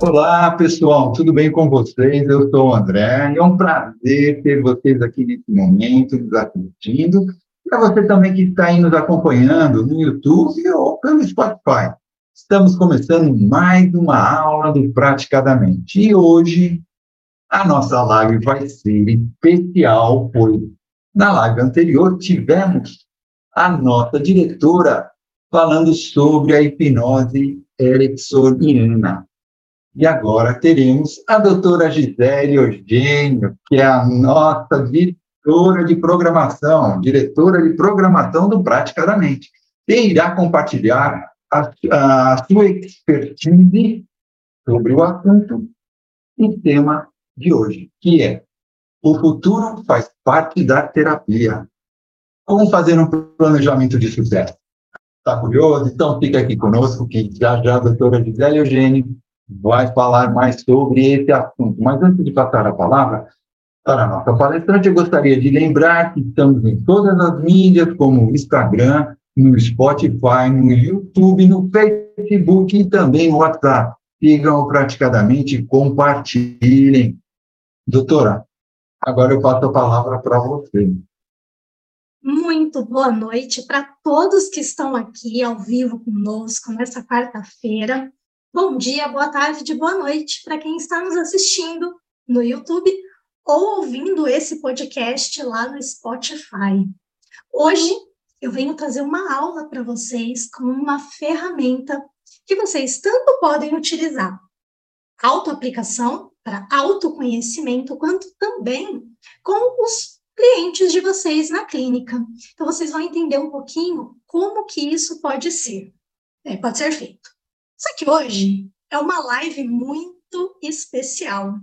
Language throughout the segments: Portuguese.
Olá, pessoal, tudo bem com vocês? Eu sou o André é um prazer ter vocês aqui nesse momento, nos assistindo. Para você também que está aí nos acompanhando no YouTube ou pelo Spotify. Estamos começando mais uma aula do Praticadamente. E hoje a nossa live vai ser especial, pois na live anterior tivemos a nossa diretora falando sobre a hipnose ericksoniana. E agora teremos a doutora Gisele Eugênio, que é a nossa diretora de programação, diretora de programação do Praticadamente, e irá compartilhar a, a sua expertise sobre o assunto e tema de hoje, que é o futuro faz parte da terapia. Como fazer um planejamento de sucesso? Está curioso? Então fica aqui conosco que já já a doutora Gisele Eugênio vai falar mais sobre esse assunto. Mas antes de passar a palavra para a nossa palestrante, eu gostaria de lembrar que estamos em todas as mídias, como Instagram, no Spotify, no YouTube, no Facebook e também no WhatsApp. Sigam praticadamente compartilhem. Doutora, agora eu passo a palavra para você. Muito boa noite para todos que estão aqui ao vivo conosco nessa quarta-feira. Bom dia, boa tarde, boa noite para quem está nos assistindo no YouTube ou ouvindo esse podcast lá no Spotify. Hoje eu venho trazer uma aula para vocês com uma ferramenta que vocês tanto podem utilizar autoaplicação para autoconhecimento, quanto também com os clientes de vocês na clínica. Então vocês vão entender um pouquinho como que isso pode ser, é, pode ser feito. Só que hoje é uma live muito especial,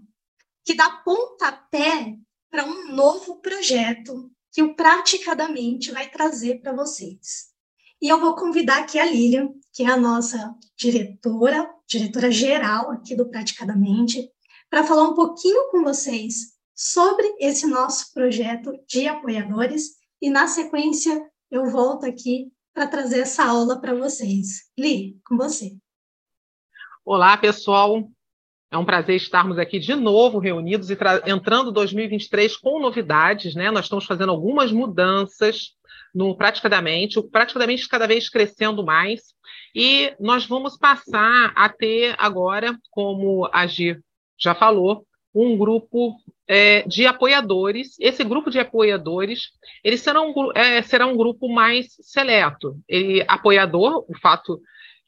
que dá pontapé para um novo projeto que o Praticadamente vai trazer para vocês. E eu vou convidar aqui a Lilian, que é a nossa diretora, diretora geral aqui do Praticadamente, para falar um pouquinho com vocês sobre esse nosso projeto de apoiadores e, na sequência, eu volto aqui para trazer essa aula para vocês. Li, com você. Olá, pessoal. É um prazer estarmos aqui de novo reunidos e entrando 2023 com novidades, né? Nós estamos fazendo algumas mudanças no Praticadamente, o Praticadamente cada vez crescendo mais, e nós vamos passar a ter agora, como a Gi já falou, um grupo é, de apoiadores. Esse grupo de apoiadores, ele será um, é, será um grupo mais seleto. Ele, apoiador, o fato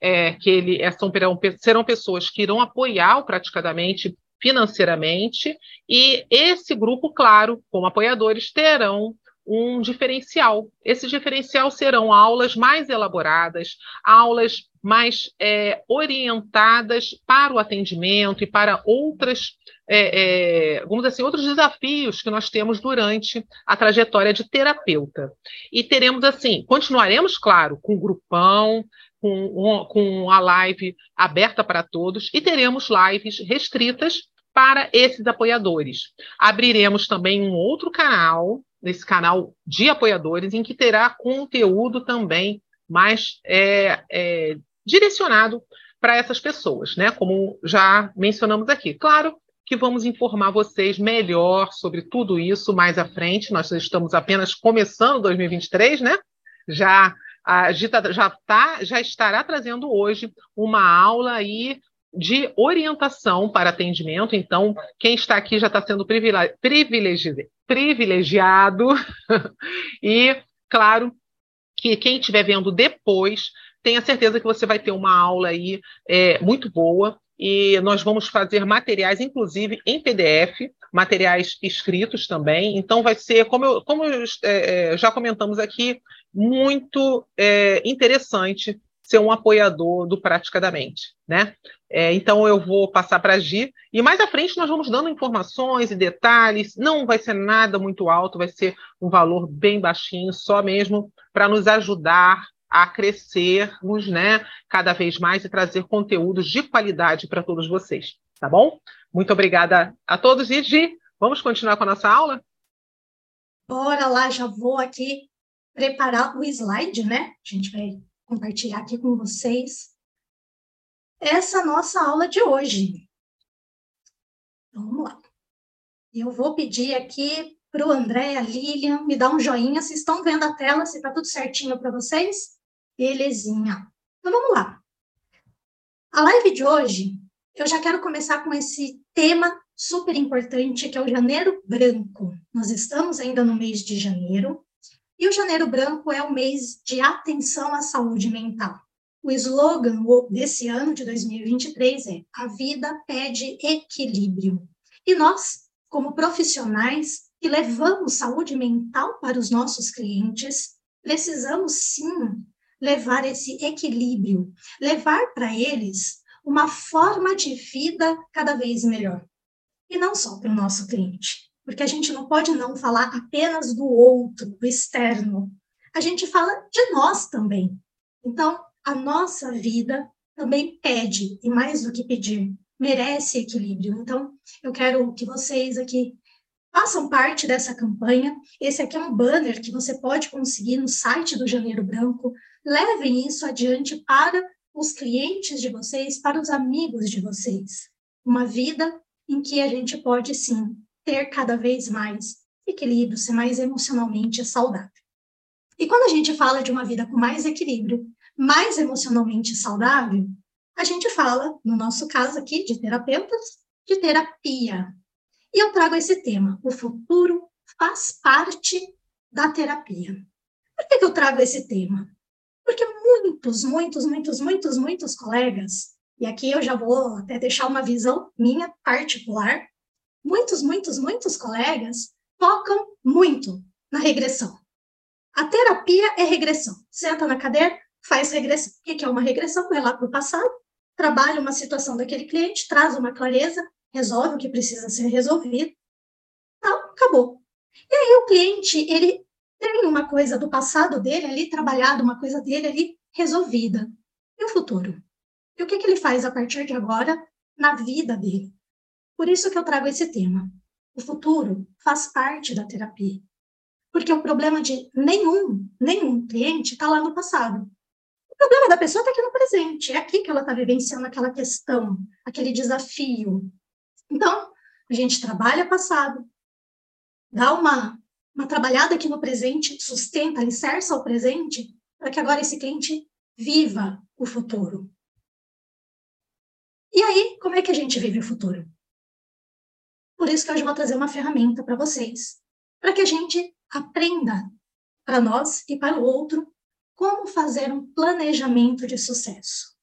é, que ele é, são, serão pessoas que irão apoiar o praticadamente financeiramente, e esse grupo, claro, como apoiadores, terão um diferencial. Esse diferencial serão aulas mais elaboradas, aulas mais é, orientadas para o atendimento e para outras, é, é, vamos dizer assim, outros desafios que nós temos durante a trajetória de terapeuta. E teremos assim, continuaremos, claro, com grupão, com, com a live aberta para todos e teremos lives restritas para esses apoiadores. Abriremos também um outro canal, nesse canal de apoiadores, em que terá conteúdo também mais é, é, direcionado para essas pessoas, né? Como já mencionamos aqui. Claro que vamos informar vocês melhor sobre tudo isso mais à frente. Nós estamos apenas começando 2023, né? Já a Gita já, tá, já estará trazendo hoje uma aula aí de orientação para atendimento. Então, quem está aqui já está sendo privilegi privilegiado. e, claro, que quem estiver vendo depois, tenha certeza que você vai ter uma aula aí é, muito boa. E nós vamos fazer materiais, inclusive em PDF, materiais escritos também. Então, vai ser, como, eu, como eu, é, é já comentamos aqui, muito é, interessante ser um apoiador do Praticadamente, né? É, então eu vou passar para a Gi e mais à frente nós vamos dando informações e detalhes. Não vai ser nada muito alto, vai ser um valor bem baixinho, só mesmo para nos ajudar a crescermos, né, cada vez mais e trazer conteúdos de qualidade para todos vocês, tá bom? Muito obrigada a todos e Gi, vamos continuar com a nossa aula? Bora lá, já vou aqui preparar o slide, né? A gente vai compartilhar aqui com vocês essa nossa aula de hoje. Então, vamos lá. Eu vou pedir aqui para o André e a Lilian me dar um joinha se estão vendo a tela, se está tudo certinho para vocês. Belezinha. Então vamos lá. A live de hoje, eu já quero começar com esse tema super importante que é o Janeiro Branco. Nós estamos ainda no mês de janeiro e o Janeiro Branco é o mês de atenção à saúde mental. O slogan desse ano de 2023 é: A vida pede equilíbrio. E nós, como profissionais que levamos saúde mental para os nossos clientes, precisamos sim levar esse equilíbrio, levar para eles uma forma de vida cada vez melhor. E não só para o nosso cliente, porque a gente não pode não falar apenas do outro, do externo. A gente fala de nós também. Então, a nossa vida também pede, e mais do que pedir, merece equilíbrio. Então, eu quero que vocês aqui façam parte dessa campanha. Esse aqui é um banner que você pode conseguir no site do Janeiro Branco. Levem isso adiante para os clientes de vocês, para os amigos de vocês. Uma vida em que a gente pode, sim, ter cada vez mais equilíbrio, ser mais emocionalmente saudável. E quando a gente fala de uma vida com mais equilíbrio, mais emocionalmente saudável, a gente fala, no nosso caso aqui, de terapeutas, de terapia. E eu trago esse tema: o futuro faz parte da terapia. Por que, que eu trago esse tema? Porque muitos, muitos, muitos, muitos, muitos colegas, e aqui eu já vou até deixar uma visão minha particular, muitos, muitos, muitos colegas focam muito na regressão. A terapia é regressão. Senta na cadeira, faz regressão. O que é uma regressão? Vai lá para o passado, trabalha uma situação daquele cliente, traz uma clareza, resolve o que precisa ser resolvido. Então, acabou. E aí o cliente, ele tem uma coisa do passado dele ali trabalhado, uma coisa dele ali resolvida. E o futuro? E o que, que ele faz a partir de agora na vida dele? Por isso que eu trago esse tema. O futuro faz parte da terapia. Porque o problema de nenhum, nenhum cliente está lá no passado. O problema da pessoa está aqui no presente. É aqui que ela está vivenciando aquela questão, aquele desafio. Então, a gente trabalha passado, dá uma uma trabalhada aqui no presente, sustenta, alicerça o presente, para que agora esse cliente viva o futuro. E aí, como é que a gente vive o futuro? Por isso que hoje eu vou trazer uma ferramenta para vocês, para que a gente aprenda para nós e para o outro como fazer um planejamento de sucesso.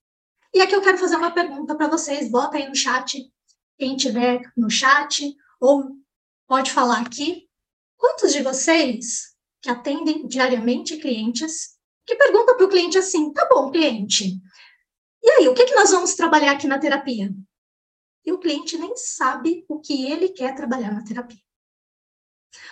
E aqui eu quero fazer uma pergunta para vocês, bota aí no chat, quem tiver no chat, ou pode falar aqui, Quantos de vocês que atendem diariamente clientes que perguntam para o cliente assim: tá bom, cliente, e aí, o que, que nós vamos trabalhar aqui na terapia? E o cliente nem sabe o que ele quer trabalhar na terapia.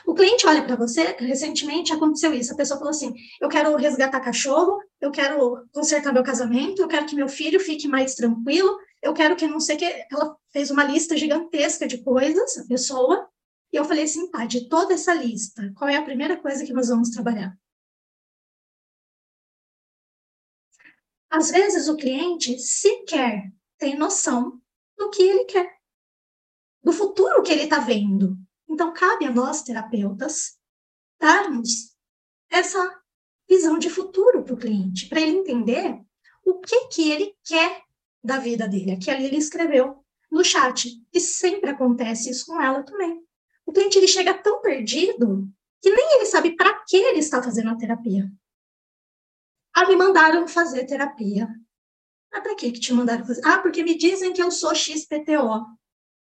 O cliente olha para você, recentemente aconteceu isso, a pessoa falou assim: eu quero resgatar cachorro, eu quero consertar meu casamento, eu quero que meu filho fique mais tranquilo, eu quero que não sei que. Ela fez uma lista gigantesca de coisas, a pessoa, e eu falei assim, tá, de toda essa lista, qual é a primeira coisa que nós vamos trabalhar? Às vezes o cliente sequer tem noção do que ele quer, do futuro que ele está vendo. Então, cabe a nós, terapeutas, darmos essa visão de futuro para o cliente, para ele entender o que, que ele quer da vida dele. Aqui ali ele escreveu no chat, e sempre acontece isso com ela também o cliente ele chega tão perdido que nem ele sabe para que ele está fazendo a terapia. Ah, me mandaram fazer terapia. Ah, para que que te mandaram fazer? Ah, porque me dizem que eu sou XPTO.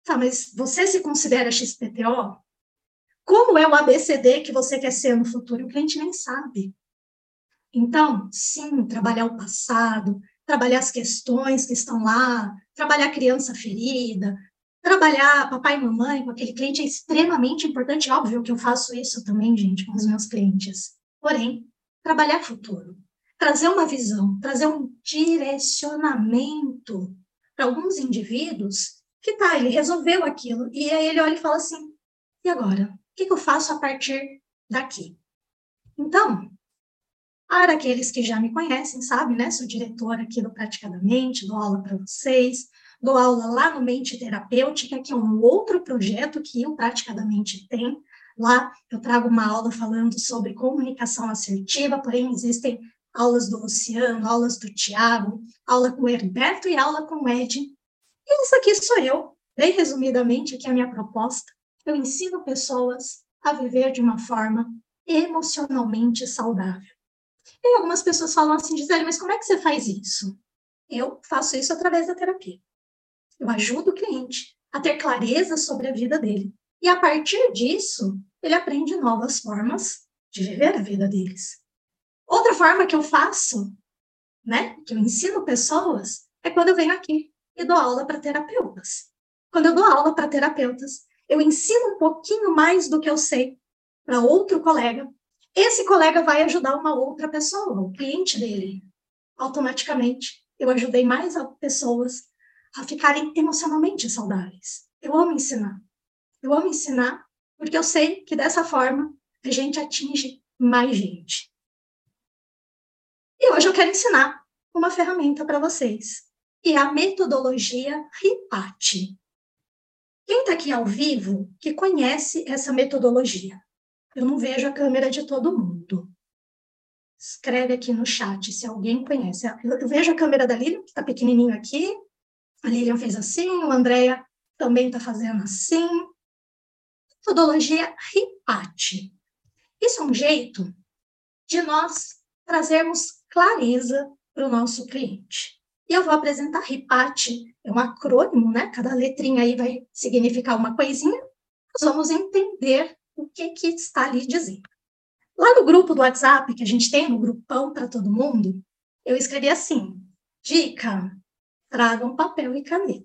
Tá, mas você se considera XPTO? Como é o ABCD que você quer ser no futuro? O cliente nem sabe. Então, sim, trabalhar o passado, trabalhar as questões que estão lá, trabalhar a criança ferida, Trabalhar papai e mamãe com aquele cliente é extremamente importante. Óbvio que eu faço isso também, gente, com os meus clientes. Porém, trabalhar futuro. Trazer uma visão, trazer um direcionamento para alguns indivíduos que tá, ele resolveu aquilo. E aí ele olha e fala assim: e agora? O que, que eu faço a partir daqui? Então, para aqueles que já me conhecem, sabem, né? Sou diretora aqui do Praticadamente, dou aula para vocês, dou aula lá no Mente Terapêutica, que é um outro projeto que o Praticadamente tem. Lá eu trago uma aula falando sobre comunicação assertiva, porém existem aulas do Luciano, aulas do Tiago, aula com o Herberto e aula com o Ed. E isso aqui sou eu, bem resumidamente, que é a minha proposta. Eu ensino pessoas a viver de uma forma emocionalmente saudável. E algumas pessoas falam assim, Gisele, mas como é que você faz isso? Eu faço isso através da terapia. Eu ajudo o cliente a ter clareza sobre a vida dele. E a partir disso, ele aprende novas formas de viver a vida deles. Outra forma que eu faço, né, que eu ensino pessoas, é quando eu venho aqui e dou aula para terapeutas. Quando eu dou aula para terapeutas, eu ensino um pouquinho mais do que eu sei para outro colega. Esse colega vai ajudar uma outra pessoa, o cliente dele. Automaticamente, eu ajudei mais pessoas a ficarem emocionalmente saudáveis. Eu amo ensinar. Eu amo ensinar porque eu sei que dessa forma a gente atinge mais gente. E hoje eu quero ensinar uma ferramenta para vocês, que é a metodologia RIPAT. Quem está aqui ao vivo que conhece essa metodologia? Eu não vejo a câmera de todo mundo. Escreve aqui no chat se alguém conhece. Eu vejo a câmera da Lilian, que está pequenininho aqui. A Lilian fez assim, o Andréia também está fazendo assim. Metodologia RIPAT. Isso é um jeito de nós trazermos clareza para o nosso cliente. E eu vou apresentar RIPAT, é um acrônimo, né? Cada letrinha aí vai significar uma coisinha. Nós vamos entender o que, que está ali dizendo. Lá no grupo do WhatsApp, que a gente tem no grupão para todo mundo, eu escrevi assim: dica, tragam papel e caneta.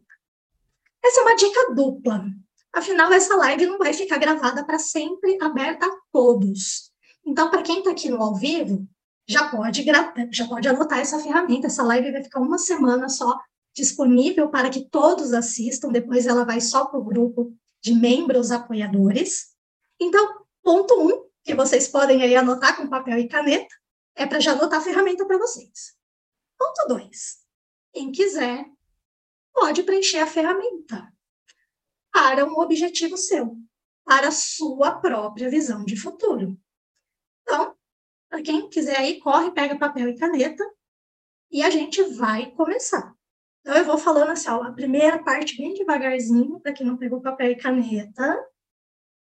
Essa é uma dica dupla. Afinal, essa live não vai ficar gravada para sempre, aberta a todos. Então, para quem está aqui no ao vivo, já pode, já pode anotar essa ferramenta. Essa live vai ficar uma semana só disponível para que todos assistam. Depois ela vai só para o grupo de membros apoiadores. Então, ponto um, que vocês podem aí anotar com papel e caneta, é para já anotar a ferramenta para vocês. Ponto dois, quem quiser pode preencher a ferramenta para um objetivo seu, para a sua própria visão de futuro. Então, para quem quiser aí, corre, pega papel e caneta e a gente vai começar. Então, eu vou falando assim, ó, a primeira parte bem devagarzinho, para quem não pegou papel e caneta,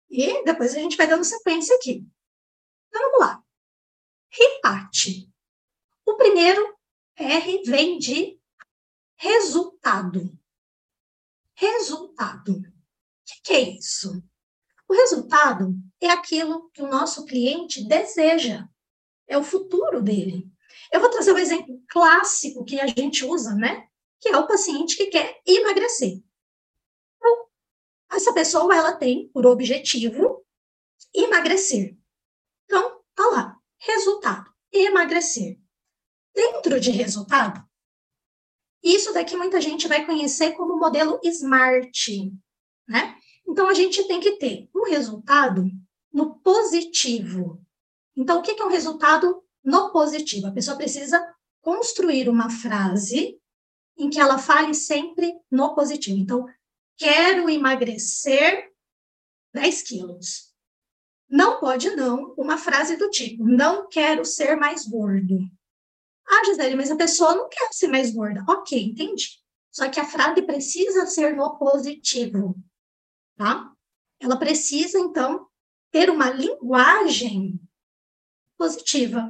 e depois a gente vai dando sequência aqui. Então, vamos lá. Repate. O primeiro R vem de resultado. Resultado. O que é isso? O resultado é aquilo que o nosso cliente deseja é o futuro dele. Eu vou trazer um exemplo clássico que a gente usa, né? Que é o paciente que quer emagrecer. Então, essa pessoa, ela tem por objetivo emagrecer. Então, tá lá, resultado, emagrecer. Dentro de resultado, isso daqui muita gente vai conhecer como modelo SMART, né? Então, a gente tem que ter um resultado no positivo, então, o que é um resultado no positivo? A pessoa precisa construir uma frase em que ela fale sempre no positivo. Então, quero emagrecer 10 quilos. Não pode não uma frase do tipo, não quero ser mais gordo. Ah, Gisele, mas a pessoa não quer ser mais gorda. Ok, entendi. Só que a frase precisa ser no positivo, tá? Ela precisa, então, ter uma linguagem positiva.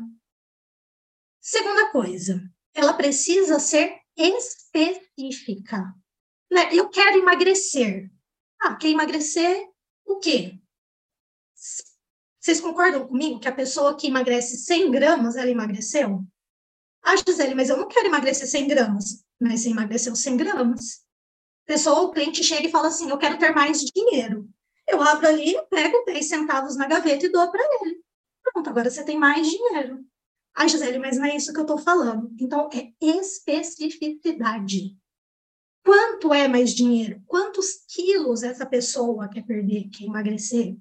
Segunda coisa, ela precisa ser específica. Né? Eu quero emagrecer. Ah, quer emagrecer o quê? Vocês concordam comigo que a pessoa que emagrece 100 gramas, ela emagreceu? Ah, Gisele, mas eu não quero emagrecer 100 gramas. Mas você emagreceu 100 gramas. Pessoa, o cliente chega e fala assim, eu quero ter mais dinheiro. Eu abro ali, pego 10 centavos na gaveta e dou para ele. Pronto, agora você tem mais dinheiro. Ai, Gisele, mas não é isso que eu estou falando. Então, é especificidade. Quanto é mais dinheiro? Quantos quilos essa pessoa quer perder, quer emagrecer?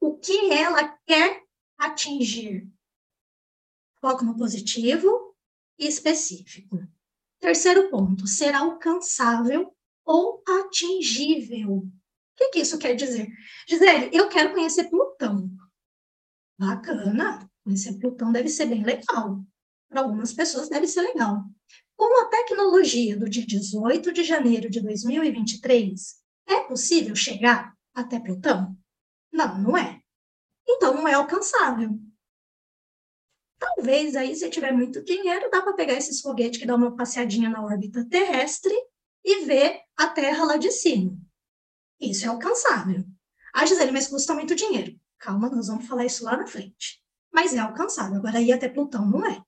O que ela quer atingir? Foco no positivo e específico. Terceiro ponto, ser alcançável ou atingível. O que, que isso quer dizer? Gisele, eu quero conhecer Plutão. Bacana. Conhecer Plutão deve ser bem legal. Para algumas pessoas deve ser legal. Com a tecnologia do dia 18 de janeiro de 2023, é possível chegar até Plutão? Não, não é. Então não é alcançável. Talvez aí, se tiver muito dinheiro, dá para pegar esses foguetes que dão uma passeadinha na órbita terrestre e ver a Terra lá de cima. Isso é alcançável. Ah, Gisele, mas custa muito dinheiro. Calma, nós vamos falar isso lá na frente. Mas é alcançável. Agora, ir até Plutão não é.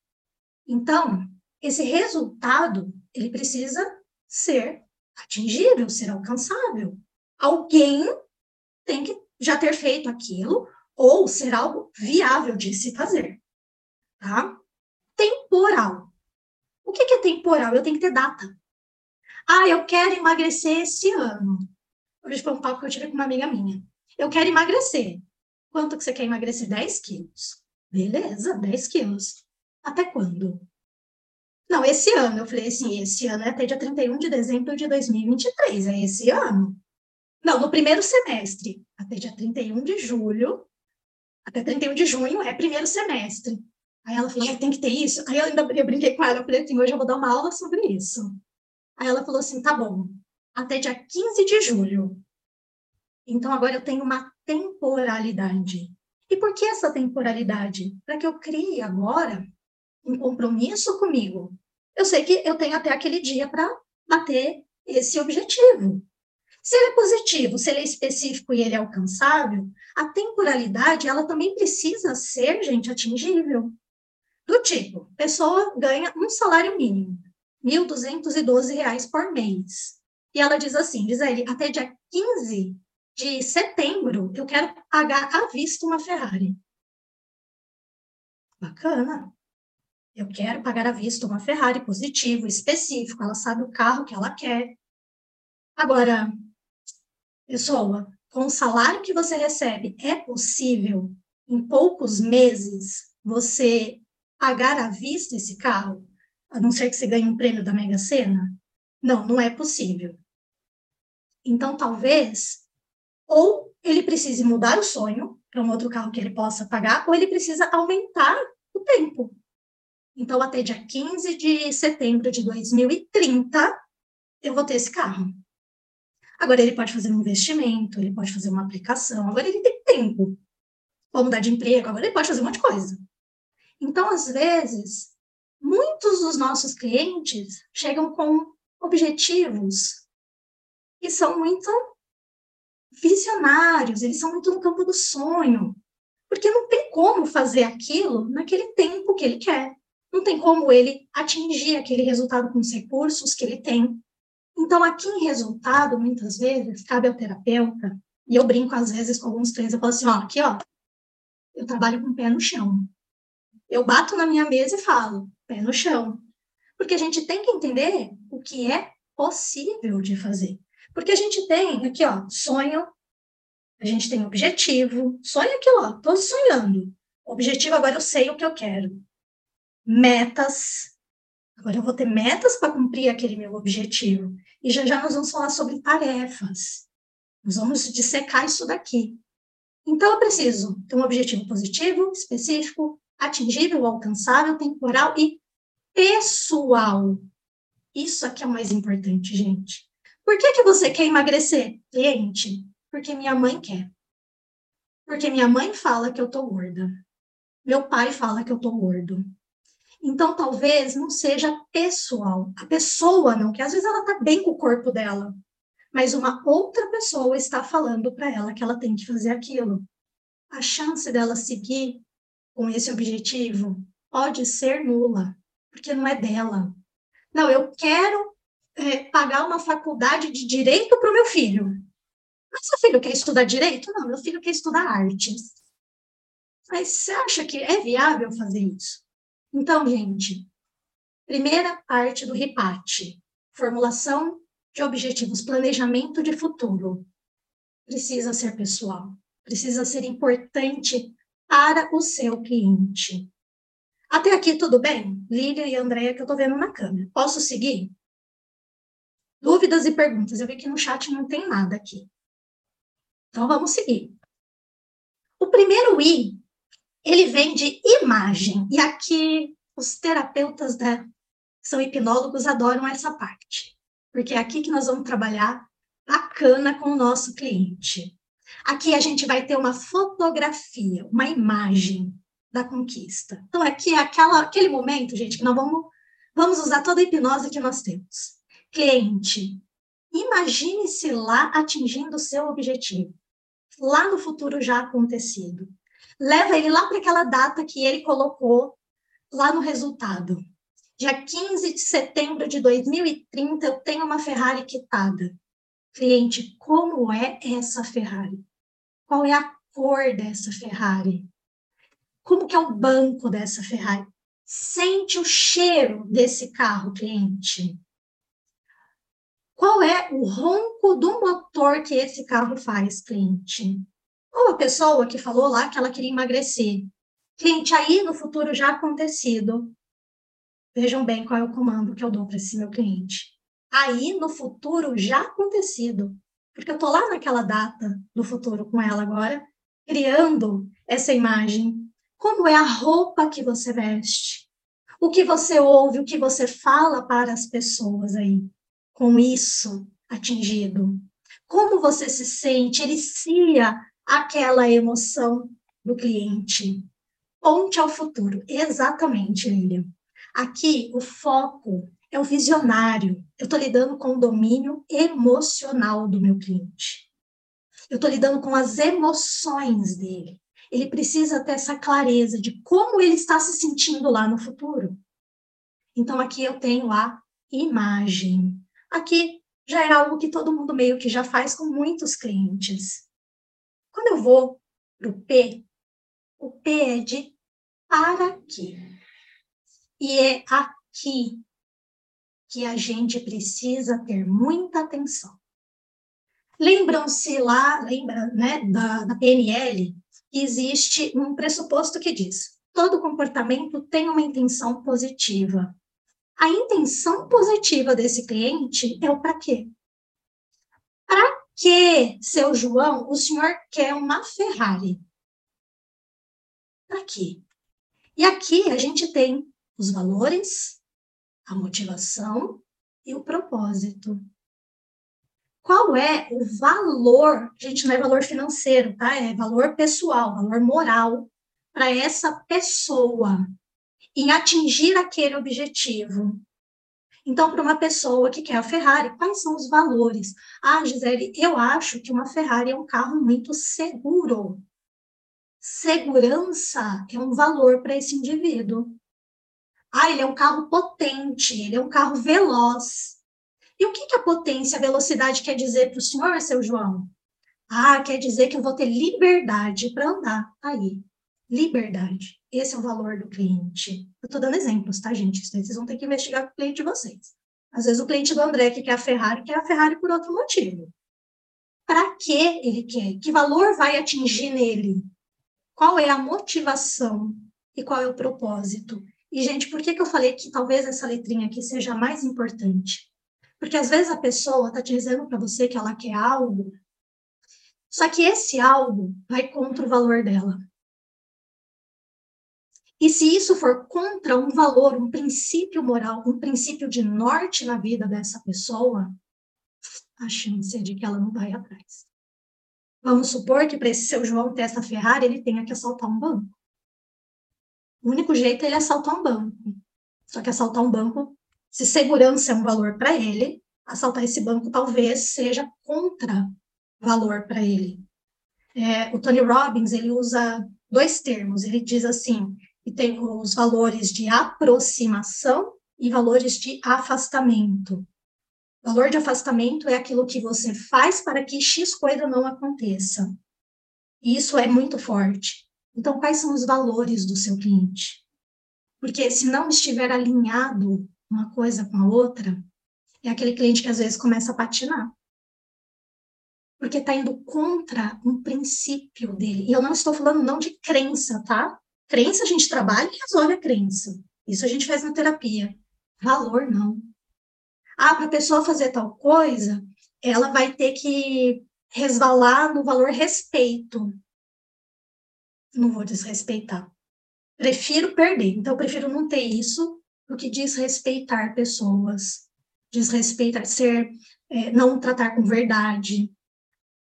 Então, esse resultado, ele precisa ser atingível, ser alcançável. Alguém tem que já ter feito aquilo ou ser algo viável de se fazer. Tá? Temporal. O que é temporal? Eu tenho que ter data. Ah, eu quero emagrecer esse ano. Hoje foi um papo que eu tive com uma amiga minha. Eu quero emagrecer. Quanto que você quer emagrecer? 10 quilos. Beleza, 10 quilos. Até quando? Não, esse ano. Eu falei assim, esse ano é até dia 31 de dezembro de 2023. É esse ano. Não, no primeiro semestre. Até dia 31 de julho. Até 31 de junho é primeiro semestre. Aí ela falou, tem que ter isso. Aí eu ainda eu brinquei com ela. Eu falei assim, hoje eu vou dar uma aula sobre isso. Aí ela falou assim, tá bom. Até dia 15 de julho. Então agora eu tenho uma temporalidade. E por que essa temporalidade? Para que eu crie agora um compromisso comigo. Eu sei que eu tenho até aquele dia para bater esse objetivo. Se ele é positivo, se ele é específico e ele é alcançável, a temporalidade ela também precisa ser, gente, atingível. Do tipo, pessoa ganha um salário mínimo, R$ 1.212 por mês. E ela diz assim, diz ele, até dia 15 de setembro, eu quero pagar à vista uma Ferrari. Bacana. Eu quero pagar à vista uma Ferrari positivo, específico, ela sabe o carro que ela quer. Agora, pessoa, com o salário que você recebe, é possível, em poucos meses, você pagar à vista esse carro? A não ser que você ganhe um prêmio da Mega Sena? Não, não é possível. Então, talvez ou ele precise mudar o sonho para um outro carro que ele possa pagar, ou ele precisa aumentar o tempo. Então, até dia 15 de setembro de 2030, eu vou ter esse carro. Agora, ele pode fazer um investimento, ele pode fazer uma aplicação, agora ele tem tempo. Pode mudar de emprego, agora ele pode fazer um monte de coisa. Então, às vezes, muitos dos nossos clientes chegam com objetivos que são muito visionários, eles são muito no campo do sonho, porque não tem como fazer aquilo naquele tempo que ele quer. Não tem como ele atingir aquele resultado com os recursos que ele tem. Então, aqui em resultado, muitas vezes, cabe ao terapeuta, e eu brinco às vezes com alguns clientes, eu falo assim, ó, aqui, ó, eu trabalho com o pé no chão. Eu bato na minha mesa e falo, pé no chão. Porque a gente tem que entender o que é possível de fazer. Porque a gente tem aqui, ó, sonho, a gente tem objetivo, sonho aquilo, ó, tô sonhando. Objetivo, agora eu sei o que eu quero. Metas, agora eu vou ter metas para cumprir aquele meu objetivo. E já já nós vamos falar sobre tarefas. Nós vamos dissecar isso daqui. Então, eu preciso ter um objetivo positivo, específico, atingível, alcançável, temporal e pessoal. Isso aqui é o mais importante, gente. Por que, que você quer emagrecer? Cliente, porque minha mãe quer. Porque minha mãe fala que eu tô gorda. Meu pai fala que eu tô gordo. Então, talvez não seja pessoal. A pessoa não, que às vezes ela tá bem com o corpo dela, mas uma outra pessoa está falando para ela que ela tem que fazer aquilo. A chance dela seguir com esse objetivo pode ser nula, porque não é dela. Não, eu quero é, pagar uma faculdade de direito para o meu filho. Mas seu filho quer estudar direito? Não, meu filho quer estudar artes. Mas você acha que é viável fazer isso? Então, gente, primeira parte do RIPAT, formulação de objetivos, planejamento de futuro. Precisa ser pessoal, precisa ser importante para o seu cliente. Até aqui tudo bem? Lília e Andréia que eu estou vendo na câmera. Posso seguir? Dúvidas e perguntas? Eu vi que no chat não tem nada aqui. Então vamos seguir. O primeiro I, ele vem de imagem. E aqui os terapeutas que são hipnólogos adoram essa parte. Porque é aqui que nós vamos trabalhar bacana com o nosso cliente. Aqui a gente vai ter uma fotografia, uma imagem da conquista. Então, aqui é aquela, aquele momento, gente, que nós vamos, vamos usar toda a hipnose que nós temos. Cliente, imagine-se lá atingindo o seu objetivo, lá no futuro já acontecido. Leva ele lá para aquela data que ele colocou lá no resultado. Dia 15 de setembro de 2030, eu tenho uma Ferrari quitada. Cliente, como é essa Ferrari? Qual é a cor dessa Ferrari? Como que é o banco dessa Ferrari? Sente o cheiro desse carro, cliente. Qual é o ronco do motor que esse carro faz, cliente? Ou a pessoa que falou lá que ela queria emagrecer. Cliente, aí no futuro já acontecido. Vejam bem qual é o comando que eu dou para esse meu cliente. Aí no futuro já acontecido. Porque eu estou lá naquela data do futuro com ela agora, criando essa imagem. Como é a roupa que você veste? O que você ouve, o que você fala para as pessoas aí, com isso atingido? Como você se sente? Elicia aquela emoção do cliente. Ponte ao futuro. Exatamente, Lilian. Aqui, o foco é o visionário. Eu estou lidando com o domínio emocional do meu cliente. Eu estou lidando com as emoções dele. Ele precisa ter essa clareza de como ele está se sentindo lá no futuro. Então, aqui eu tenho a imagem. Aqui já é algo que todo mundo meio que já faz com muitos clientes. Quando eu vou para o P, o P é de para quê? E é aqui que a gente precisa ter muita atenção. Lembram-se lá, lembra, né, da, da PNL, que existe um pressuposto que diz: todo comportamento tem uma intenção positiva. A intenção positiva desse cliente é o para quê? Para que, seu João, o senhor quer uma Ferrari? Para quê? E aqui a gente tem os valores, a motivação e o propósito. Qual é o valor? Gente, não é valor financeiro, tá? É valor pessoal, valor moral para essa pessoa em atingir aquele objetivo. Então, para uma pessoa que quer a Ferrari, quais são os valores? Ah, Gisele, eu acho que uma Ferrari é um carro muito seguro. Segurança é um valor para esse indivíduo. Ah, ele é um carro potente, ele é um carro veloz. E o que, que a potência, a velocidade quer dizer para o senhor, seu João? Ah, quer dizer que eu vou ter liberdade para andar aí. Liberdade. Esse é o valor do cliente. Eu estou dando exemplos, tá, gente? Vocês vão ter que investigar com o cliente de vocês. Às vezes o cliente do André que quer a Ferrari, quer a Ferrari por outro motivo. Para que ele quer? Que valor vai atingir nele? Qual é a motivação e qual é o propósito? E, gente, por que, que eu falei que talvez essa letrinha aqui seja mais importante? Porque às vezes a pessoa está te dizendo para você que ela quer algo, só que esse algo vai contra o valor dela. E se isso for contra um valor, um princípio moral, um princípio de norte na vida dessa pessoa, a chance é de que ela não vai atrás. Vamos supor que para esse seu João ter essa Ferrari, ele tenha que assaltar um banco. O único jeito é ele assaltar um banco. Só que assaltar um banco, se segurança é um valor para ele, assaltar esse banco talvez seja contra valor para ele. É, o Tony Robbins ele usa dois termos. Ele diz assim que tem os valores de aproximação e valores de afastamento. Valor de afastamento é aquilo que você faz para que X coisa não aconteça. E isso é muito forte. Então, quais são os valores do seu cliente? Porque se não estiver alinhado uma coisa com a outra, é aquele cliente que às vezes começa a patinar. Porque está indo contra um princípio dele. E eu não estou falando não de crença, tá? Crença a gente trabalha e resolve a crença. Isso a gente faz na terapia. Valor, não. Ah, para a pessoa fazer tal coisa, ela vai ter que resvalar no valor respeito. Não vou desrespeitar. Prefiro perder. Então, eu prefiro não ter isso do que desrespeitar pessoas, desrespeitar, ser, é, não tratar com verdade.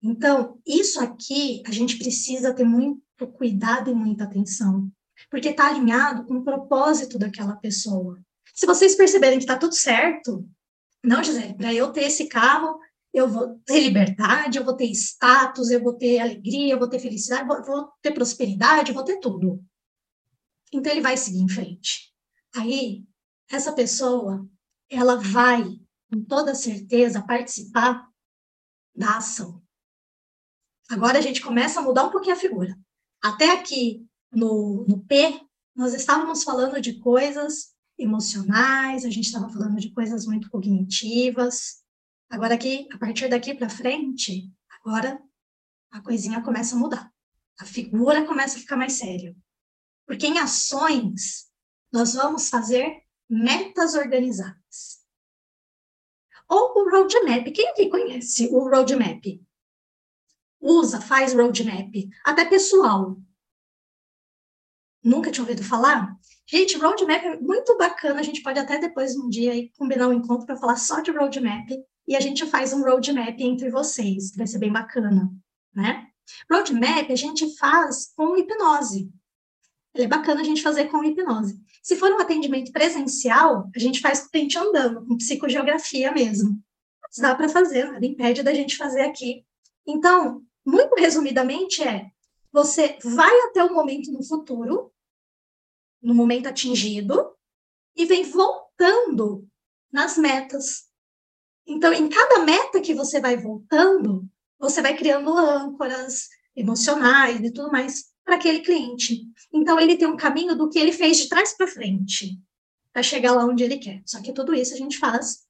Então, isso aqui a gente precisa ter muito cuidado e muita atenção, porque está alinhado com o propósito daquela pessoa. Se vocês perceberem que está tudo certo, não, Gisele, para eu ter esse carro, eu vou ter liberdade, eu vou ter status, eu vou ter alegria, eu vou ter felicidade, vou, vou ter prosperidade, vou ter tudo. Então ele vai seguir em frente. Aí, essa pessoa, ela vai, com toda certeza, participar da ação. Agora a gente começa a mudar um pouquinho a figura. Até aqui no, no P, nós estávamos falando de coisas emocionais, a gente estava falando de coisas muito cognitivas. Agora aqui, a partir daqui para frente, agora a coisinha começa a mudar. A figura começa a ficar mais séria. Porque em ações, nós vamos fazer metas organizadas. Ou o roadmap. Quem aqui conhece o roadmap? Usa, faz roadmap. Até pessoal. Nunca tinha ouvido falar? Gente, roadmap é muito bacana. A gente pode até depois, um dia, aí, combinar um encontro para falar só de roadmap. E a gente faz um roadmap entre vocês. Vai ser bem bacana, né? Roadmap a gente faz com hipnose é bacana a gente fazer com hipnose. Se for um atendimento presencial, a gente faz com o cliente andando, com psicogeografia mesmo. Mas dá para fazer, nada impede da gente fazer aqui. Então, muito resumidamente, é você vai até o momento no futuro, no momento atingido, e vem voltando nas metas. Então, em cada meta que você vai voltando, você vai criando âncoras emocionais e tudo mais para aquele cliente. Então, ele tem um caminho do que ele fez de trás para frente, para chegar lá onde ele quer. Só que tudo isso a gente faz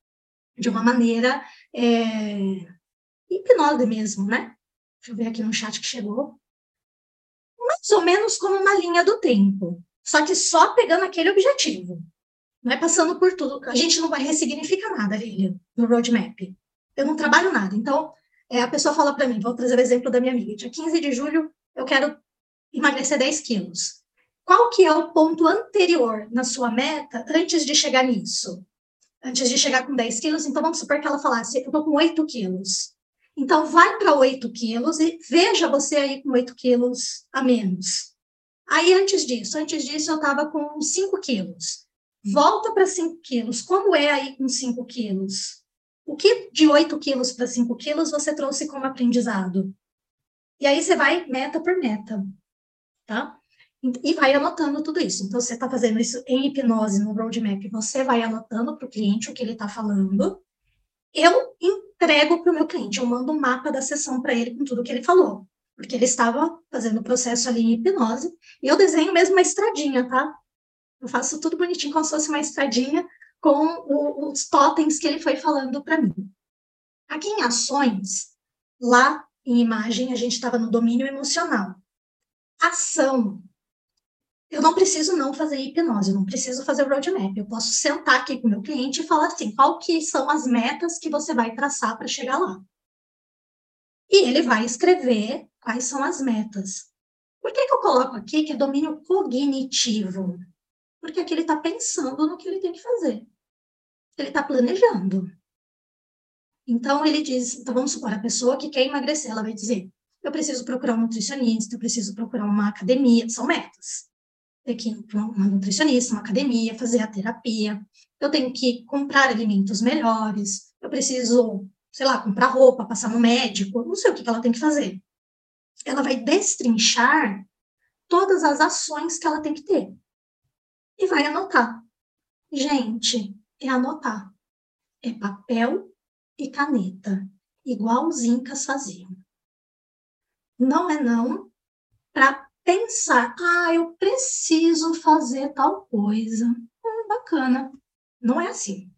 de uma maneira é, hipnose mesmo, né? Deixa eu ver aqui no chat que chegou. Mais ou menos como uma linha do tempo, só que só pegando aquele objetivo. Não é passando por tudo. A gente não vai ressignificar nada, Lilian, no roadmap. Eu não trabalho nada. Então, é, a pessoa fala para mim, vou trazer o exemplo da minha amiga. Dia 15 de julho, eu quero emagrecer 10 quilos. Qual que é o ponto anterior na sua meta antes de chegar nisso? Antes de chegar com 10 quilos, então vamos supor que ela falasse, eu estou com 8 quilos. Então, vai para 8 quilos e veja você aí com 8 quilos a menos. Aí, antes disso, antes disso, eu estava com 5 quilos. Volta para 5 quilos. Como é aí com 5 quilos? O que de 8 quilos para 5 quilos você trouxe como aprendizado? E aí você vai meta por meta tá? E vai anotando tudo isso. Então, você está fazendo isso em hipnose, no roadmap, você vai anotando para o cliente o que ele está falando. Eu entrego para o meu cliente, eu mando um mapa da sessão para ele com tudo que ele falou, porque ele estava fazendo o processo ali em hipnose, e eu desenho mesmo uma estradinha, tá? Eu faço tudo bonitinho, como se fosse uma estradinha com o, os totens que ele foi falando para mim. Aqui em ações, lá em imagem, a gente estava no domínio emocional ação. Eu não preciso não fazer hipnose, eu não preciso fazer roadmap. Eu posso sentar aqui com o meu cliente e falar assim, qual que são as metas que você vai traçar para chegar lá. E ele vai escrever quais são as metas. Por que, que eu coloco aqui que é domínio cognitivo? Porque aqui ele está pensando no que ele tem que fazer. Ele está planejando. Então, ele diz, então vamos supor, a pessoa que quer emagrecer, ela vai dizer, eu preciso procurar um nutricionista, eu preciso procurar uma academia, são metas. Ter que ir para uma nutricionista, uma academia, fazer a terapia, eu tenho que comprar alimentos melhores, eu preciso, sei lá, comprar roupa, passar no médico, não sei o que, ela tem que fazer. Ela vai destrinchar todas as ações que ela tem que ter e vai anotar. Gente, é anotar. É papel e caneta, igual os incas faziam não é não para pensar, ah, eu preciso fazer tal coisa. Hum, bacana. Não é assim.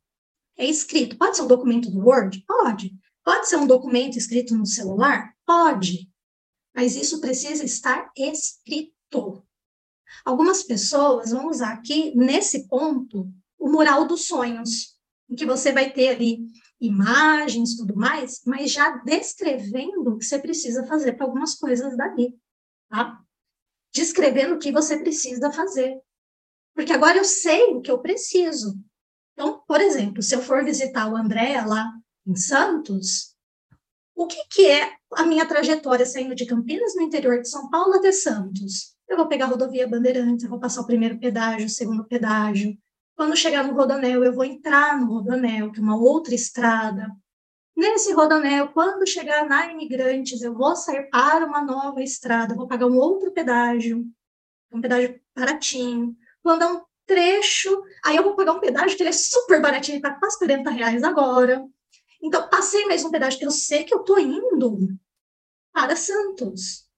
É escrito. Pode ser um documento do Word? Pode. Pode ser um documento escrito no celular? Pode. Mas isso precisa estar escrito. Algumas pessoas vão usar aqui, nesse ponto, o mural dos sonhos, em que você vai ter ali imagens, tudo mais, mas já descrevendo o que você precisa fazer para algumas coisas dali, tá? Descrevendo o que você precisa fazer. Porque agora eu sei o que eu preciso. Então, por exemplo, se eu for visitar o André lá em Santos, o que, que é a minha trajetória saindo de Campinas, no interior de São Paulo, até Santos? Eu vou pegar a rodovia Bandeirantes, eu vou passar o primeiro pedágio, o segundo pedágio, quando chegar no Rodanel, eu vou entrar no Rodanel, que é uma outra estrada. Nesse Rodanel, quando chegar na Imigrantes, eu vou sair para uma nova estrada, vou pagar um outro pedágio, um pedágio baratinho. Vou andar um trecho, aí eu vou pagar um pedágio que ele é super baratinho, está quase 40 reais agora. Então, passei mais um pedágio, eu sei que eu estou indo para Santos.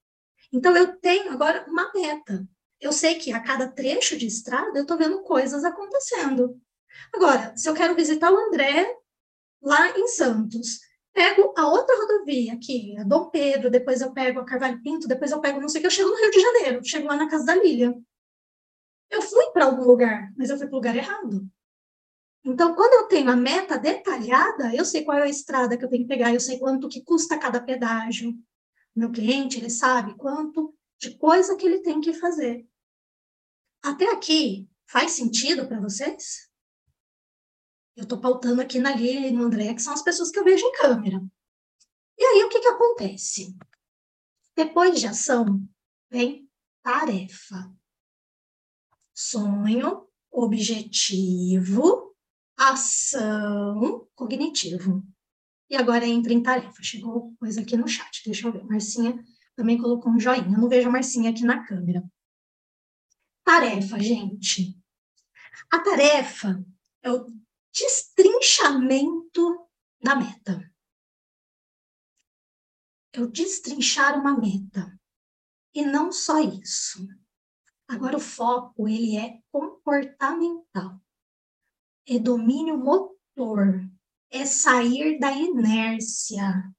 Então, eu tenho agora uma meta eu sei que a cada trecho de estrada eu estou vendo coisas acontecendo. Agora, se eu quero visitar o André lá em Santos, pego a outra rodovia aqui, a Dom Pedro, depois eu pego a Carvalho Pinto, depois eu pego não sei o que, eu chego no Rio de Janeiro, chego lá na casa da Lília. Eu fui para algum lugar, mas eu fui para o lugar errado. Então, quando eu tenho a meta detalhada, eu sei qual é a estrada que eu tenho que pegar, eu sei quanto que custa cada pedágio. Meu cliente, ele sabe quanto de coisa que ele tem que fazer. Até aqui, faz sentido para vocês? Eu estou pautando aqui na Lili e no André, que são as pessoas que eu vejo em câmera. E aí, o que, que acontece? Depois de ação, vem tarefa. Sonho, objetivo, ação, cognitivo. E agora entra em tarefa. Chegou coisa aqui no chat, deixa eu ver. Marcinha também colocou um joinha. Eu não vejo a Marcinha aqui na câmera. Tarefa, gente. A tarefa é o destrinchamento da meta. O destrinchar uma meta. E não só isso. Agora o foco ele é comportamental. É domínio motor, é sair da inércia.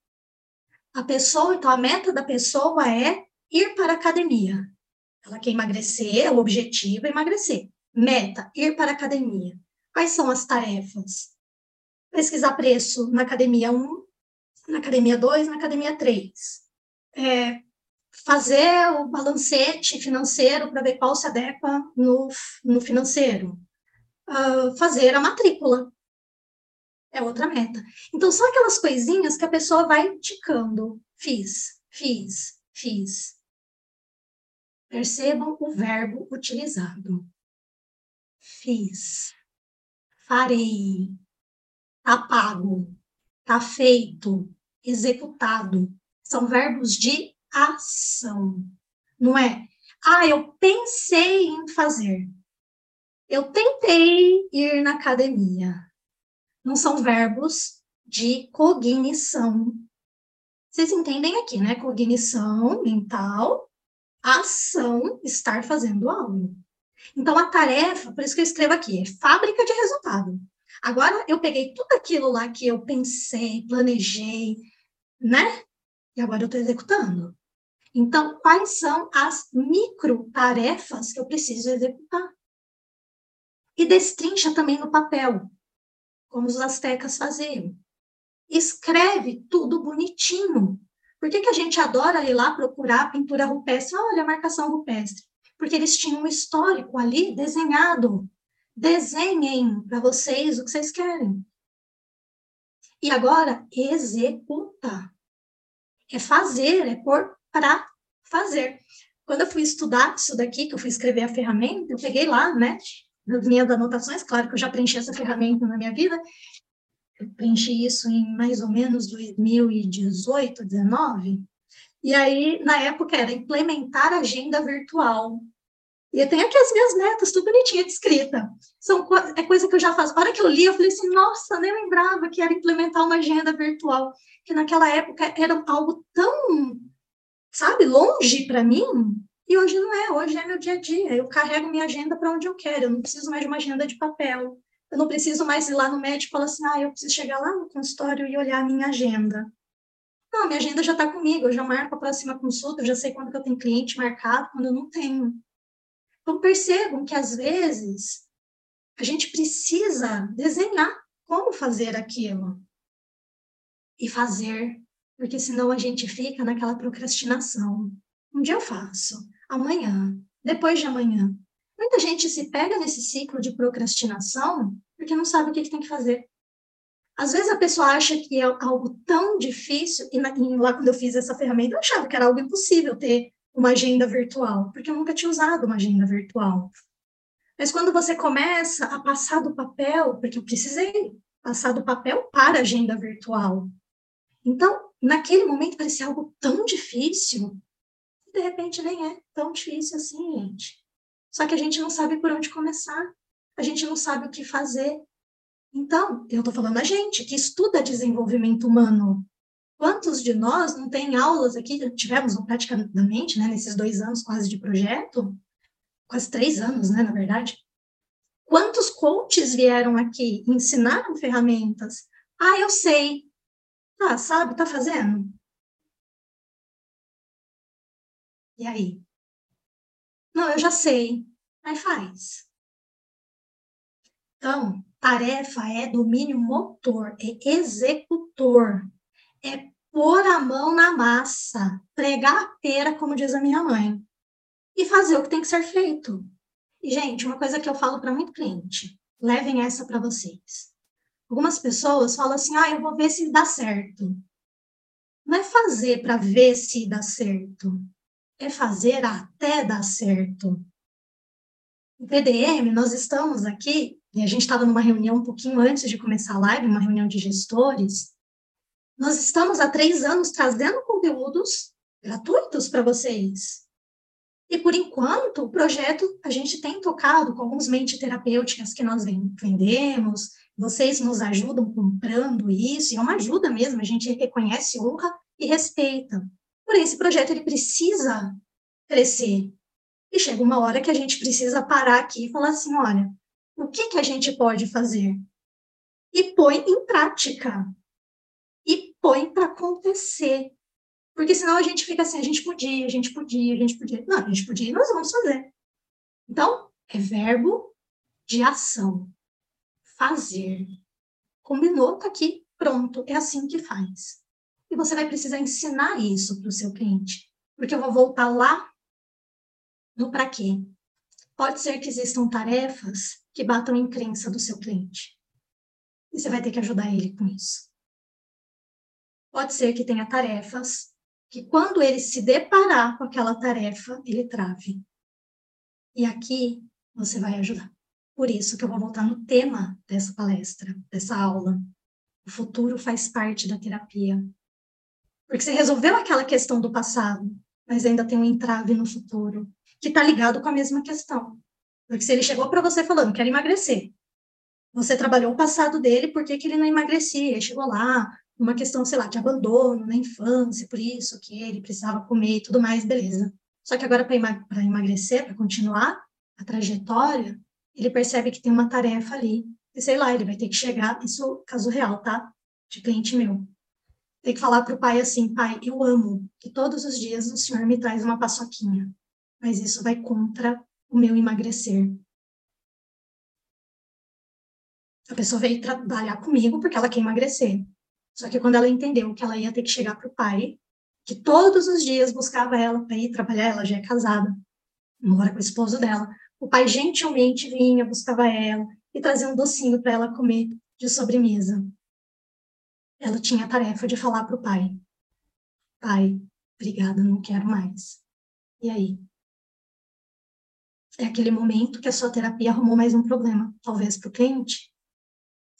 A pessoa, então a meta da pessoa é ir para a academia. Ela quer emagrecer, o objetivo é emagrecer. Meta, ir para a academia. Quais são as tarefas? Pesquisar preço na academia 1, na academia 2, na academia 3. É, fazer o balancete financeiro para ver qual se adequa no, no financeiro. Uh, fazer a matrícula. É outra meta. Então, são aquelas coisinhas que a pessoa vai ticando. Fiz, fiz, fiz. Percebam o verbo utilizado. Fiz, farei, tá pago, tá feito, executado. São verbos de ação. Não é, ah, eu pensei em fazer. Eu tentei ir na academia. Não são verbos de cognição. Vocês entendem aqui, né? Cognição mental ação estar fazendo algo. Então, a tarefa, por isso que eu escrevo aqui, é fábrica de resultado. Agora, eu peguei tudo aquilo lá que eu pensei, planejei, né? E agora eu estou executando. Então, quais são as micro tarefas que eu preciso executar? E destrincha também no papel, como os astecas faziam. Escreve tudo bonitinho, por que, que a gente adora ir lá procurar pintura rupestre? Olha a marcação rupestre. Porque eles tinham um histórico ali desenhado. Desenhem para vocês o que vocês querem. E agora, executa. É fazer, é pôr para fazer. Quando eu fui estudar isso daqui, que eu fui escrever a ferramenta, eu peguei lá, né, nas minhas anotações, claro que eu já preenchi essa ferramenta na minha vida, eu preenchi isso em mais ou menos 2018, 19. E aí, na época, era implementar agenda virtual. E eu tenho aqui as minhas metas, tudo bonitinha descrita. São, é coisa que eu já faço. A hora que eu li, eu falei assim, nossa, nem lembrava que era implementar uma agenda virtual. Que naquela época era algo tão, sabe, longe para mim. E hoje não é, hoje é meu dia a dia. Eu carrego minha agenda para onde eu quero, eu não preciso mais de uma agenda de papel. Eu não preciso mais ir lá no médico e falar assim, ah, eu preciso chegar lá no consultório e olhar a minha agenda. Não, minha agenda já está comigo, eu já marco a próxima consulta, eu já sei quando que eu tenho cliente marcado, quando eu não tenho. Então percebam que às vezes a gente precisa desenhar como fazer aquilo e fazer, porque senão a gente fica naquela procrastinação. Um dia eu faço, amanhã, depois de amanhã. Muita gente se pega nesse ciclo de procrastinação porque não sabe o que, que tem que fazer. Às vezes a pessoa acha que é algo tão difícil, e, na, e lá quando eu fiz essa ferramenta, eu achava que era algo impossível ter uma agenda virtual, porque eu nunca tinha usado uma agenda virtual. Mas quando você começa a passar do papel, porque eu precisei passar do papel para a agenda virtual. Então, naquele momento parecia algo tão difícil, e de repente nem é tão difícil assim, gente. Só que a gente não sabe por onde começar, a gente não sabe o que fazer. Então, eu estou falando a gente que estuda desenvolvimento humano. Quantos de nós não tem aulas aqui, tivemos praticamente, né, nesses dois anos quase de projeto, quase três anos, né, na verdade. Quantos coaches vieram aqui ensinaram ferramentas? Ah, eu sei. Ah, sabe, tá fazendo? E aí? Não, eu já sei. Aí faz. Então, tarefa é domínio motor, é executor, é pôr a mão na massa, pregar a pera, como diz a minha mãe, e fazer o que tem que ser feito. E, gente, uma coisa que eu falo para muito cliente, levem essa para vocês. Algumas pessoas falam assim, ah, eu vou ver se dá certo. Não é fazer para ver se dá certo, é fazer até dar certo. O PDM, nós estamos aqui, e a gente estava numa reunião um pouquinho antes de começar a live, uma reunião de gestores. Nós estamos há três anos trazendo conteúdos gratuitos para vocês. E por enquanto, o projeto a gente tem tocado com alguns mentes terapêuticas que nós vendemos, vocês nos ajudam comprando isso, e é uma ajuda mesmo, a gente reconhece, honra e respeita. Porém, esse projeto ele precisa crescer, e chega uma hora que a gente precisa parar aqui e falar assim: olha, o que, que a gente pode fazer? E põe em prática. Põe para acontecer. Porque senão a gente fica assim: a gente podia, a gente podia, a gente podia. Não, a gente podia e nós vamos fazer. Então, é verbo de ação. Fazer. Combinou, tá aqui, pronto, é assim que faz. E você vai precisar ensinar isso para o seu cliente. Porque eu vou voltar lá no para quê. Pode ser que existam tarefas que batam em crença do seu cliente. E você vai ter que ajudar ele com isso. Pode ser que tenha tarefas que, quando ele se deparar com aquela tarefa, ele trave. E aqui você vai ajudar. Por isso que eu vou voltar no tema dessa palestra, dessa aula. O futuro faz parte da terapia. Porque você resolveu aquela questão do passado, mas ainda tem um entrave no futuro que está ligado com a mesma questão. Porque se ele chegou para você falando, quero emagrecer, você trabalhou o passado dele, por que, que ele não emagrecia? Ele chegou lá, uma questão, sei lá, de abandono na infância, por isso que ele precisava comer e tudo mais, beleza. Só que agora, para emagrecer, para continuar a trajetória, ele percebe que tem uma tarefa ali, e sei lá, ele vai ter que chegar, isso caso real, tá? De cliente meu. Tem que falar para o pai assim, pai, eu amo que todos os dias o senhor me traz uma paçoquinha mas isso vai contra o meu emagrecer. A pessoa veio trabalhar comigo porque ela quer emagrecer. Só que quando ela entendeu que ela ia ter que chegar para o pai, que todos os dias buscava ela para ir trabalhar, ela já é casada, mora com o esposo dela. O pai gentilmente vinha, buscava ela e trazia um docinho para ela comer de sobremesa. Ela tinha a tarefa de falar para o pai: Pai, obrigada, não quero mais. E aí? é aquele momento que a sua terapia arrumou mais um problema, talvez para o cliente,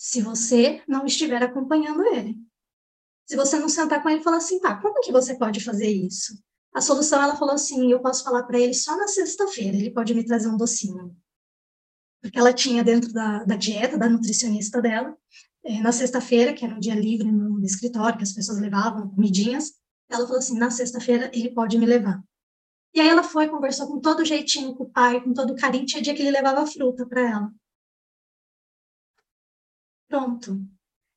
se você não estiver acompanhando ele. Se você não sentar com ele e falar assim, tá, como que você pode fazer isso? A solução, ela falou assim, eu posso falar para ele só na sexta-feira, ele pode me trazer um docinho. Porque ela tinha dentro da, da dieta da nutricionista dela, é, na sexta-feira, que era um dia livre no, no escritório, que as pessoas levavam comidinhas, ela falou assim, na sexta-feira ele pode me levar. E aí ela foi, conversou com todo jeitinho com o pai, com todo carinho, tinha dia que ele levava fruta para ela. Pronto.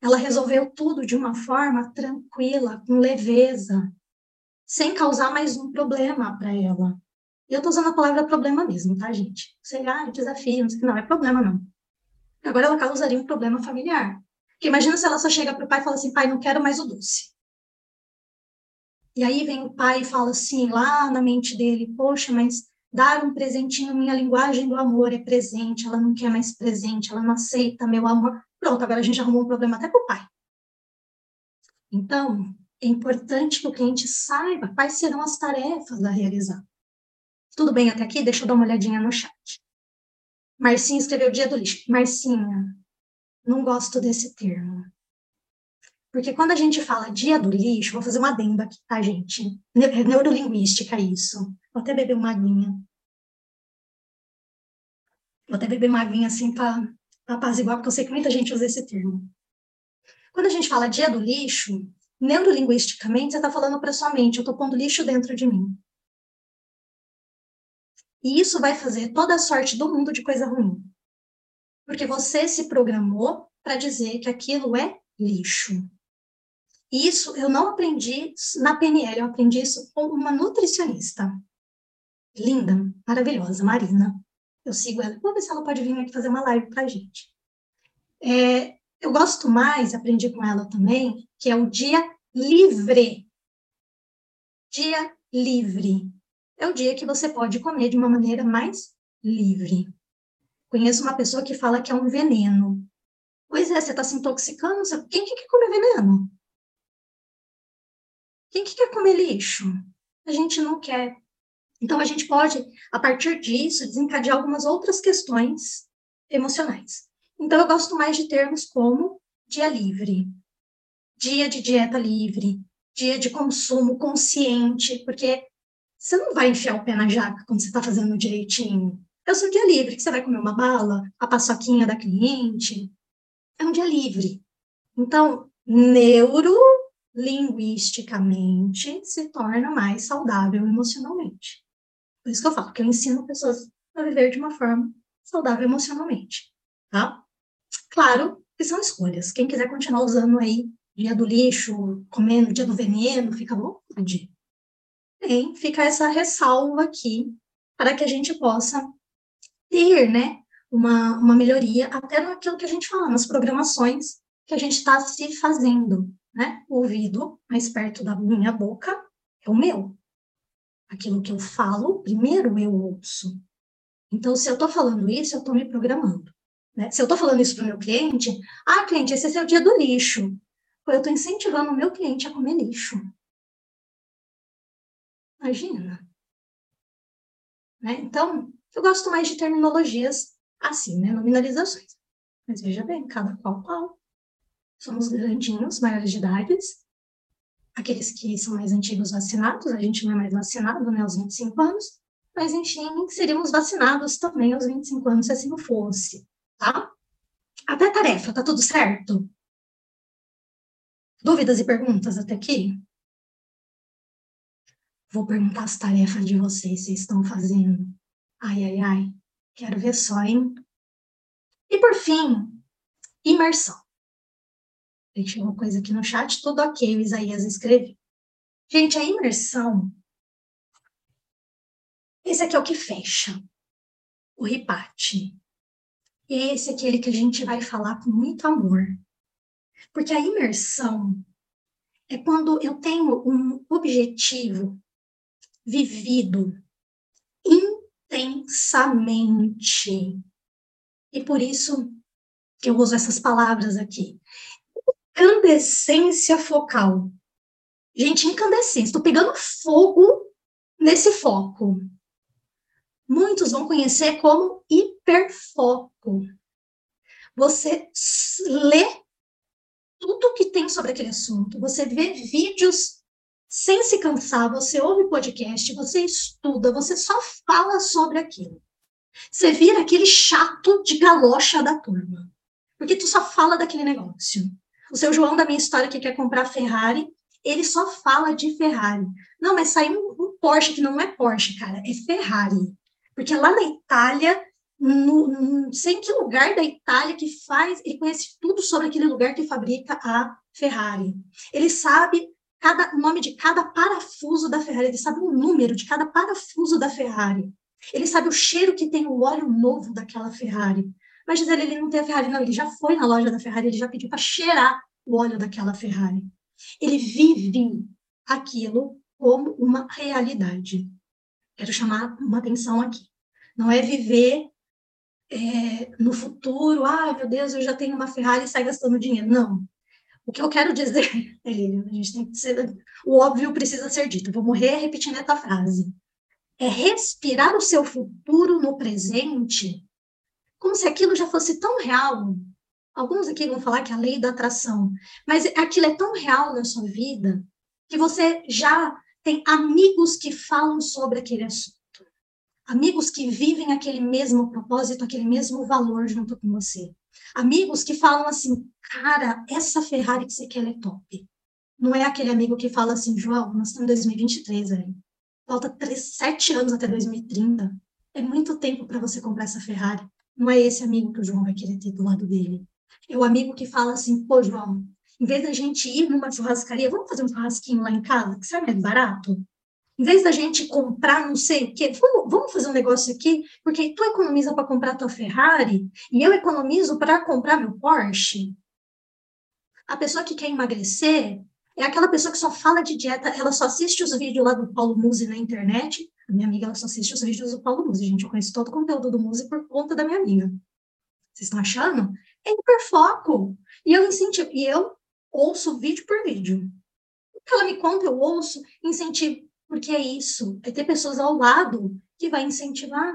Ela resolveu tudo de uma forma tranquila, com leveza, sem causar mais um problema para ela. E eu estou usando a palavra problema mesmo, tá, gente? Sei, ah, desafio, não sei não, é problema não. Agora ela causaria um problema familiar. Porque imagina se ela só chega para o pai e fala assim, pai, não quero mais o doce. E aí vem o pai e fala assim, lá na mente dele, poxa, mas dar um presentinho, minha linguagem do amor é presente, ela não quer mais presente, ela não aceita meu amor. Pronto, agora a gente arrumou um problema até com o pai. Então, é importante que o cliente saiba quais serão as tarefas a realizar. Tudo bem até aqui? Deixa eu dar uma olhadinha no chat. Marcinha escreveu dia do lixo. Marcinha, não gosto desse termo. Porque quando a gente fala dia do lixo, vou fazer uma adenda aqui, tá, gente? É neurolinguística isso. Vou até beber uma aguinha. Vou até beber uma aguinha assim para apaziguar, porque eu sei que muita gente usa esse termo. Quando a gente fala dia do lixo, neurolinguisticamente, você está falando para sua mente, eu estou pondo lixo dentro de mim. E isso vai fazer toda a sorte do mundo de coisa ruim. Porque você se programou para dizer que aquilo é lixo. Isso eu não aprendi na PNL, eu aprendi isso com uma nutricionista. Linda, maravilhosa, Marina. Eu sigo ela. Vou ver se ela pode vir aqui fazer uma live para a gente. É, eu gosto mais, aprendi com ela também, que é o dia livre. Dia livre. É o dia que você pode comer de uma maneira mais livre. Conheço uma pessoa que fala que é um veneno. Pois é, você está se intoxicando. Quem que quer comer veneno? Quem que quer comer lixo? A gente não quer. Então, a gente pode, a partir disso, desencadear algumas outras questões emocionais. Então, eu gosto mais de termos como dia livre, dia de dieta livre, dia de consumo consciente, porque você não vai enfiar o pé na jaca quando você está fazendo direitinho. É o seu dia livre, que você vai comer uma bala, a paçoquinha da cliente. É um dia livre. Então, neurolinguisticamente se torna mais saudável emocionalmente. Por isso que eu falo que eu ensino pessoas a viver de uma forma saudável emocionalmente, tá? Claro que são escolhas. Quem quiser continuar usando aí dia do lixo, comendo dia do veneno, fica à vontade. Bem, fica essa ressalva aqui para que a gente possa ter, né, uma, uma melhoria até naquilo que a gente fala, nas programações que a gente está se fazendo, né? O ouvido mais perto da minha boca é o meu. Aquilo que eu falo, primeiro eu ouço. Então, se eu estou falando isso, eu estou me programando. Né? Se eu estou falando isso para o meu cliente, ah, cliente, esse é seu dia do lixo. Eu estou incentivando o meu cliente a comer lixo. Imagina. Né? Então, eu gosto mais de terminologias assim, né? Nominalizações. Mas veja bem, cada qual qual. Somos grandinhos, maiores de idade. Aqueles que são mais antigos vacinados, a gente não é mais vacinado, né? Aos 25 anos. Mas, enfim, seríamos vacinados também aos 25 anos, se assim fosse, tá? Até tarefa, tá tudo certo? Dúvidas e perguntas até aqui? Vou perguntar as tarefas de vocês, vocês estão fazendo. Ai, ai, ai, quero ver só, hein? E por fim, imersão. Deixa uma coisa aqui no chat, tudo ok, o Isaías escreveu. Gente, a imersão, esse aqui é o que fecha, o ripate. E é esse aquele que a gente vai falar com muito amor. Porque a imersão é quando eu tenho um objetivo vivido intensamente. E por isso eu uso essas palavras aqui. Incandescência focal. Gente, incandescência. Estou pegando fogo nesse foco. Muitos vão conhecer como hiperfoco. Você lê tudo que tem sobre aquele assunto, você vê vídeos sem se cansar, você ouve podcast, você estuda, você só fala sobre aquilo. Você vira aquele chato de galocha da turma. Porque tu só fala daquele negócio. O seu João da minha história que quer comprar Ferrari, ele só fala de Ferrari. Não, mas saiu um, Porsche que não é Porsche, cara, é Ferrari. Porque lá na Itália, no, não sei em que lugar da Itália que faz, ele conhece tudo sobre aquele lugar que fabrica a Ferrari. Ele sabe cada, nome de cada parafuso da Ferrari, ele sabe o número de cada parafuso da Ferrari. Ele sabe o cheiro que tem o óleo novo daquela Ferrari. Mas dizer ele não tem a Ferrari, não, ele já foi na loja da Ferrari, ele já pediu para cheirar o óleo daquela Ferrari. Ele vive aquilo como uma realidade. Quero chamar uma atenção aqui. Não é viver é, no futuro, ah, meu Deus, eu já tenho uma Ferrari e sai gastando dinheiro. Não. O que eu quero dizer, a gente tem que ser, o óbvio precisa ser dito. Vou morrer repetindo essa frase. É respirar o seu futuro no presente, como se aquilo já fosse tão real. Alguns aqui vão falar que é a lei da atração, mas aquilo é tão real na sua vida que você já tem amigos que falam sobre aquele assunto amigos que vivem aquele mesmo propósito, aquele mesmo valor junto com você. Amigos que falam assim, cara, essa Ferrari que você quer é top. Não é aquele amigo que fala assim, João, nós estamos em 2023 aí. Falta três, sete anos até 2030. É muito tempo para você comprar essa Ferrari. Não é esse amigo que o João vai querer ter do lado dele. É o amigo que fala assim, pô, João, em vez da gente ir numa churrascaria, vamos fazer um churrasquinho lá em casa, que sai mais barato? Em vez da gente comprar não sei o quê, vamos, vamos fazer um negócio aqui, porque tu economiza para comprar tua Ferrari e eu economizo para comprar meu Porsche. A pessoa que quer emagrecer é aquela pessoa que só fala de dieta, ela só assiste os vídeos lá do Paulo Musi na internet. A minha amiga ela só assiste os vídeos do Paulo Musi, gente. Eu conheço todo o conteúdo do Musi por conta da minha amiga. Vocês estão achando? É hiperfoco. E eu incentivo, e eu ouço vídeo por vídeo. O que ela me conta, eu ouço, incentivo. Porque é isso, é ter pessoas ao lado que vai incentivar.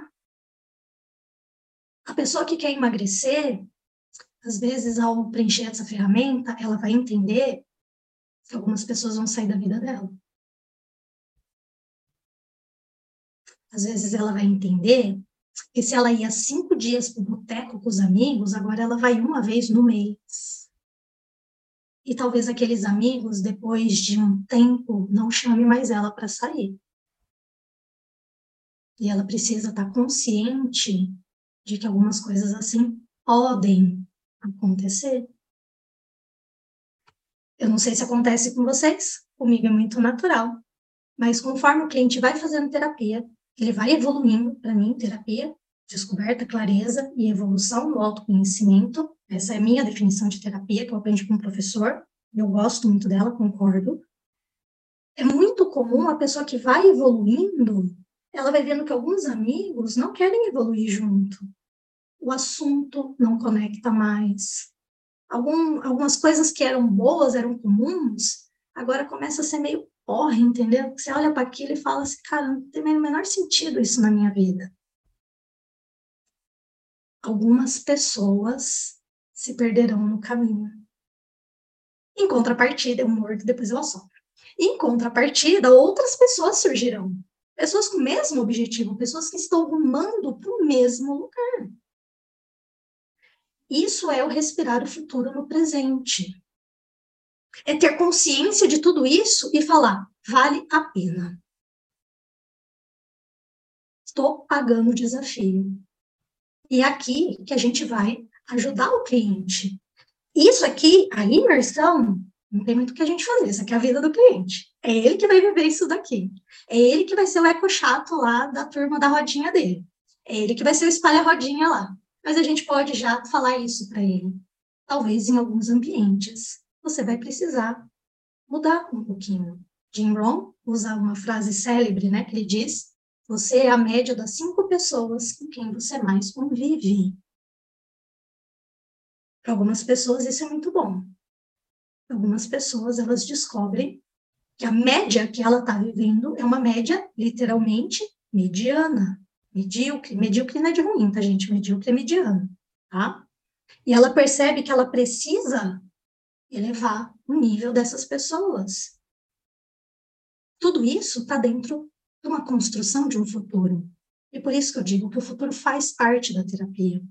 A pessoa que quer emagrecer, às vezes, ao preencher essa ferramenta, ela vai entender algumas pessoas vão sair da vida dela. Às vezes, ela vai entender que se ela ia cinco dias para o boteco com os amigos, agora ela vai uma vez no mês e talvez aqueles amigos, depois de um tempo, não chame mais ela para sair. E ela precisa estar tá consciente de que algumas coisas assim podem acontecer. Eu não sei se acontece com vocês, comigo é muito natural, mas conforme o cliente vai fazendo terapia, ele vai evoluindo, para mim, terapia, descoberta, clareza e evolução no autoconhecimento, essa é a minha definição de terapia, que eu aprendi com um professor. Eu gosto muito dela, concordo. É muito comum a pessoa que vai evoluindo, ela vai vendo que alguns amigos não querem evoluir junto. O assunto não conecta mais. Algum, algumas coisas que eram boas, eram comuns, agora começa a ser meio porre, entendeu? Você olha para aquilo e fala assim, cara, não tem o menor sentido isso na minha vida. Algumas pessoas se perderão no caminho. Em contrapartida, eu mordo, depois ela sofre. Em contrapartida, outras pessoas surgirão. Pessoas com o mesmo objetivo, pessoas que estão rumando para o mesmo lugar. Isso é o respirar o futuro no presente. É ter consciência de tudo isso e falar: vale a pena. Estou pagando o desafio. E é aqui que a gente vai ajudar o cliente. Isso aqui, a imersão, não tem muito o que a gente fazer, isso aqui é a vida do cliente. É ele que vai viver isso daqui. É ele que vai ser o eco chato lá da turma da rodinha dele. É ele que vai ser o espalha-rodinha lá. Mas a gente pode já falar isso para ele. Talvez em alguns ambientes você vai precisar mudar um pouquinho. Jim Rohn usa uma frase célebre, né, que ele diz: você é a média das cinco pessoas com quem você mais convive. Para algumas pessoas isso é muito bom. Algumas pessoas elas descobrem que a média que ela está vivendo é uma média literalmente mediana, medíocre. Medíocre não é de ruim, tá, gente? Medíocre é mediano, tá? E ela percebe que ela precisa elevar o nível dessas pessoas. Tudo isso está dentro de uma construção de um futuro. E por isso que eu digo que o futuro faz parte da terapia.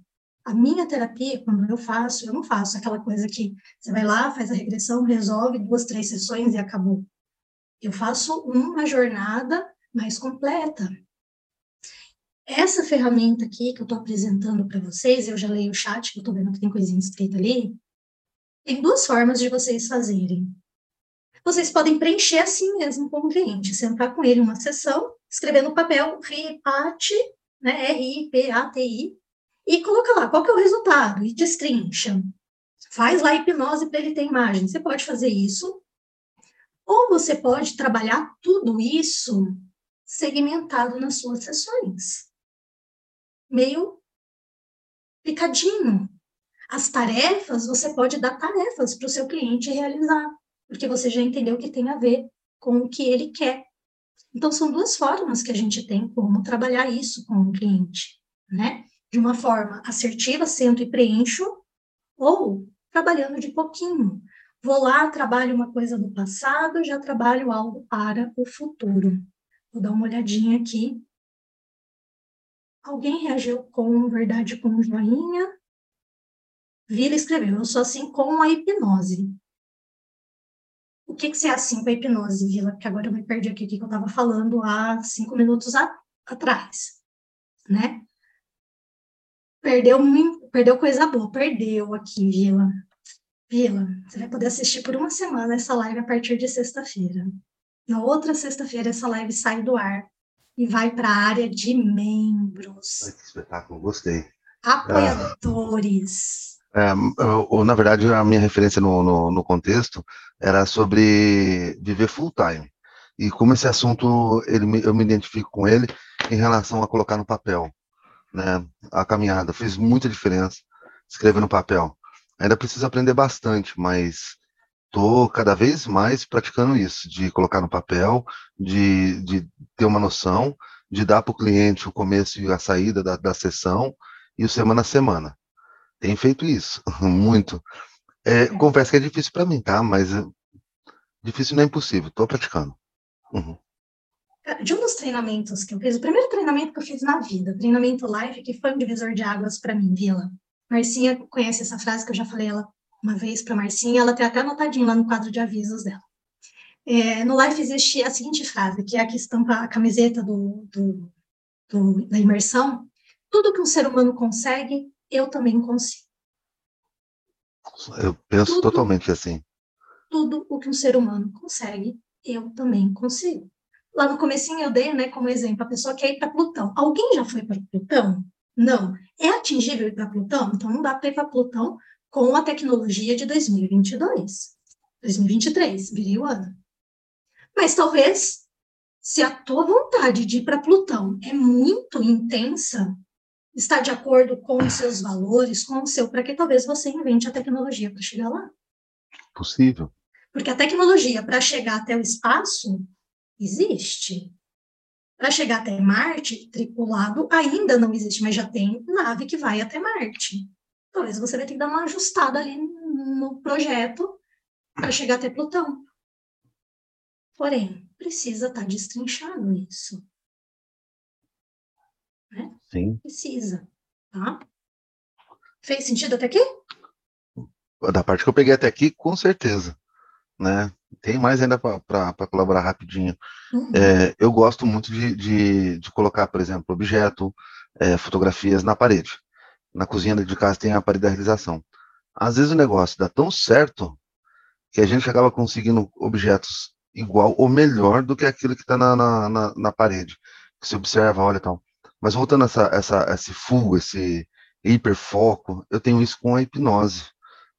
A minha terapia, quando eu faço, eu não faço aquela coisa que você vai lá, faz a regressão, resolve duas, três sessões e acabou. Eu faço uma jornada mais completa. Essa ferramenta aqui que eu estou apresentando para vocês, eu já leio o chat, que eu estou vendo que tem coisinha escrita ali, tem duas formas de vocês fazerem. Vocês podem preencher assim mesmo com o cliente, sentar com ele uma sessão, escrever no papel RIPATI, né, R-I-P-A-T-I, e coloca lá qual que é o resultado e destrincha. Faz lá a hipnose para ele ter imagem. Você pode fazer isso. Ou você pode trabalhar tudo isso segmentado nas suas sessões meio picadinho. As tarefas, você pode dar tarefas para o seu cliente realizar, porque você já entendeu que tem a ver com o que ele quer. Então, são duas formas que a gente tem como trabalhar isso com o cliente, né? De uma forma assertiva, sento e preencho, ou trabalhando de pouquinho. Vou lá, trabalho uma coisa do passado, já trabalho algo para o futuro. Vou dar uma olhadinha aqui Alguém reagiu com verdade com joinha. Vila escreveu, eu sou assim com a hipnose. O que, que você é assim com a hipnose, Vila? Porque agora eu me perdi aqui que eu estava falando há cinco minutos a, atrás, né? Perdeu, perdeu coisa boa, perdeu aqui, Vila. Vila, você vai poder assistir por uma semana essa live a partir de sexta-feira. Na outra sexta-feira, essa live sai do ar e vai para a área de membros. que espetáculo, gostei. Apoiadores. É, eu, na verdade, a minha referência no, no, no, contexto era sobre viver full time. E como esse assunto, ele, eu me identifico com ele em relação a colocar no papel. Né? A caminhada fez muita diferença escrever no papel. Ainda preciso aprender bastante, mas estou cada vez mais praticando isso, de colocar no papel, de, de ter uma noção, de dar para o cliente o começo e a saída da, da sessão e o semana a semana. Tem feito isso, muito. É, confesso que é difícil para mim, tá? Mas é, difícil não é impossível, estou praticando. Uhum. De um dos treinamentos que eu fiz, o primeiro treinamento que eu fiz na vida, treinamento live, que foi um divisor de águas para mim, Vila. Marcinha conhece essa frase que eu já falei ela uma vez para Marcinha, ela tem até anotadinho lá no quadro de avisos dela. É, no Life existe a seguinte frase, que é a que estampa a camiseta do, do, do, da imersão: tudo que um ser humano consegue, eu também consigo. Eu penso tudo, totalmente assim. Tudo o que um ser humano consegue, eu também consigo. Lá no comecinho eu dei, né, como exemplo, a pessoa quer ir para Plutão. Alguém já foi para Plutão? Não. É atingível ir para Plutão? Então não dá para ir para Plutão com a tecnologia de 2022. 2023, viria o ano. Mas talvez, se a tua vontade de ir para Plutão é muito intensa, está de acordo com os seus valores, com o seu, para que talvez você invente a tecnologia para chegar lá. Possível. Porque a tecnologia para chegar até o espaço existe. Para chegar até Marte, tripulado ainda não existe, mas já tem nave que vai até Marte talvez você vai ter que dar uma ajustada ali no projeto para chegar até Plutão. Porém, precisa estar tá destrinchado isso. Né? Sim. Precisa. Tá? Fez sentido até aqui? Da parte que eu peguei até aqui, com certeza. Né? Tem mais ainda para colaborar rapidinho. Uhum. É, eu gosto muito de, de, de, colocar, por exemplo, objeto, é, fotografias na parede na cozinha de casa tem a parede da realização. Às vezes o negócio dá tão certo que a gente acaba conseguindo objetos igual ou melhor do que aquilo que está na, na, na, na, parede, que se observa, olha tal. Mas voltando a essa, essa, esse fugo, esse hiperfoco, eu tenho isso com a hipnose.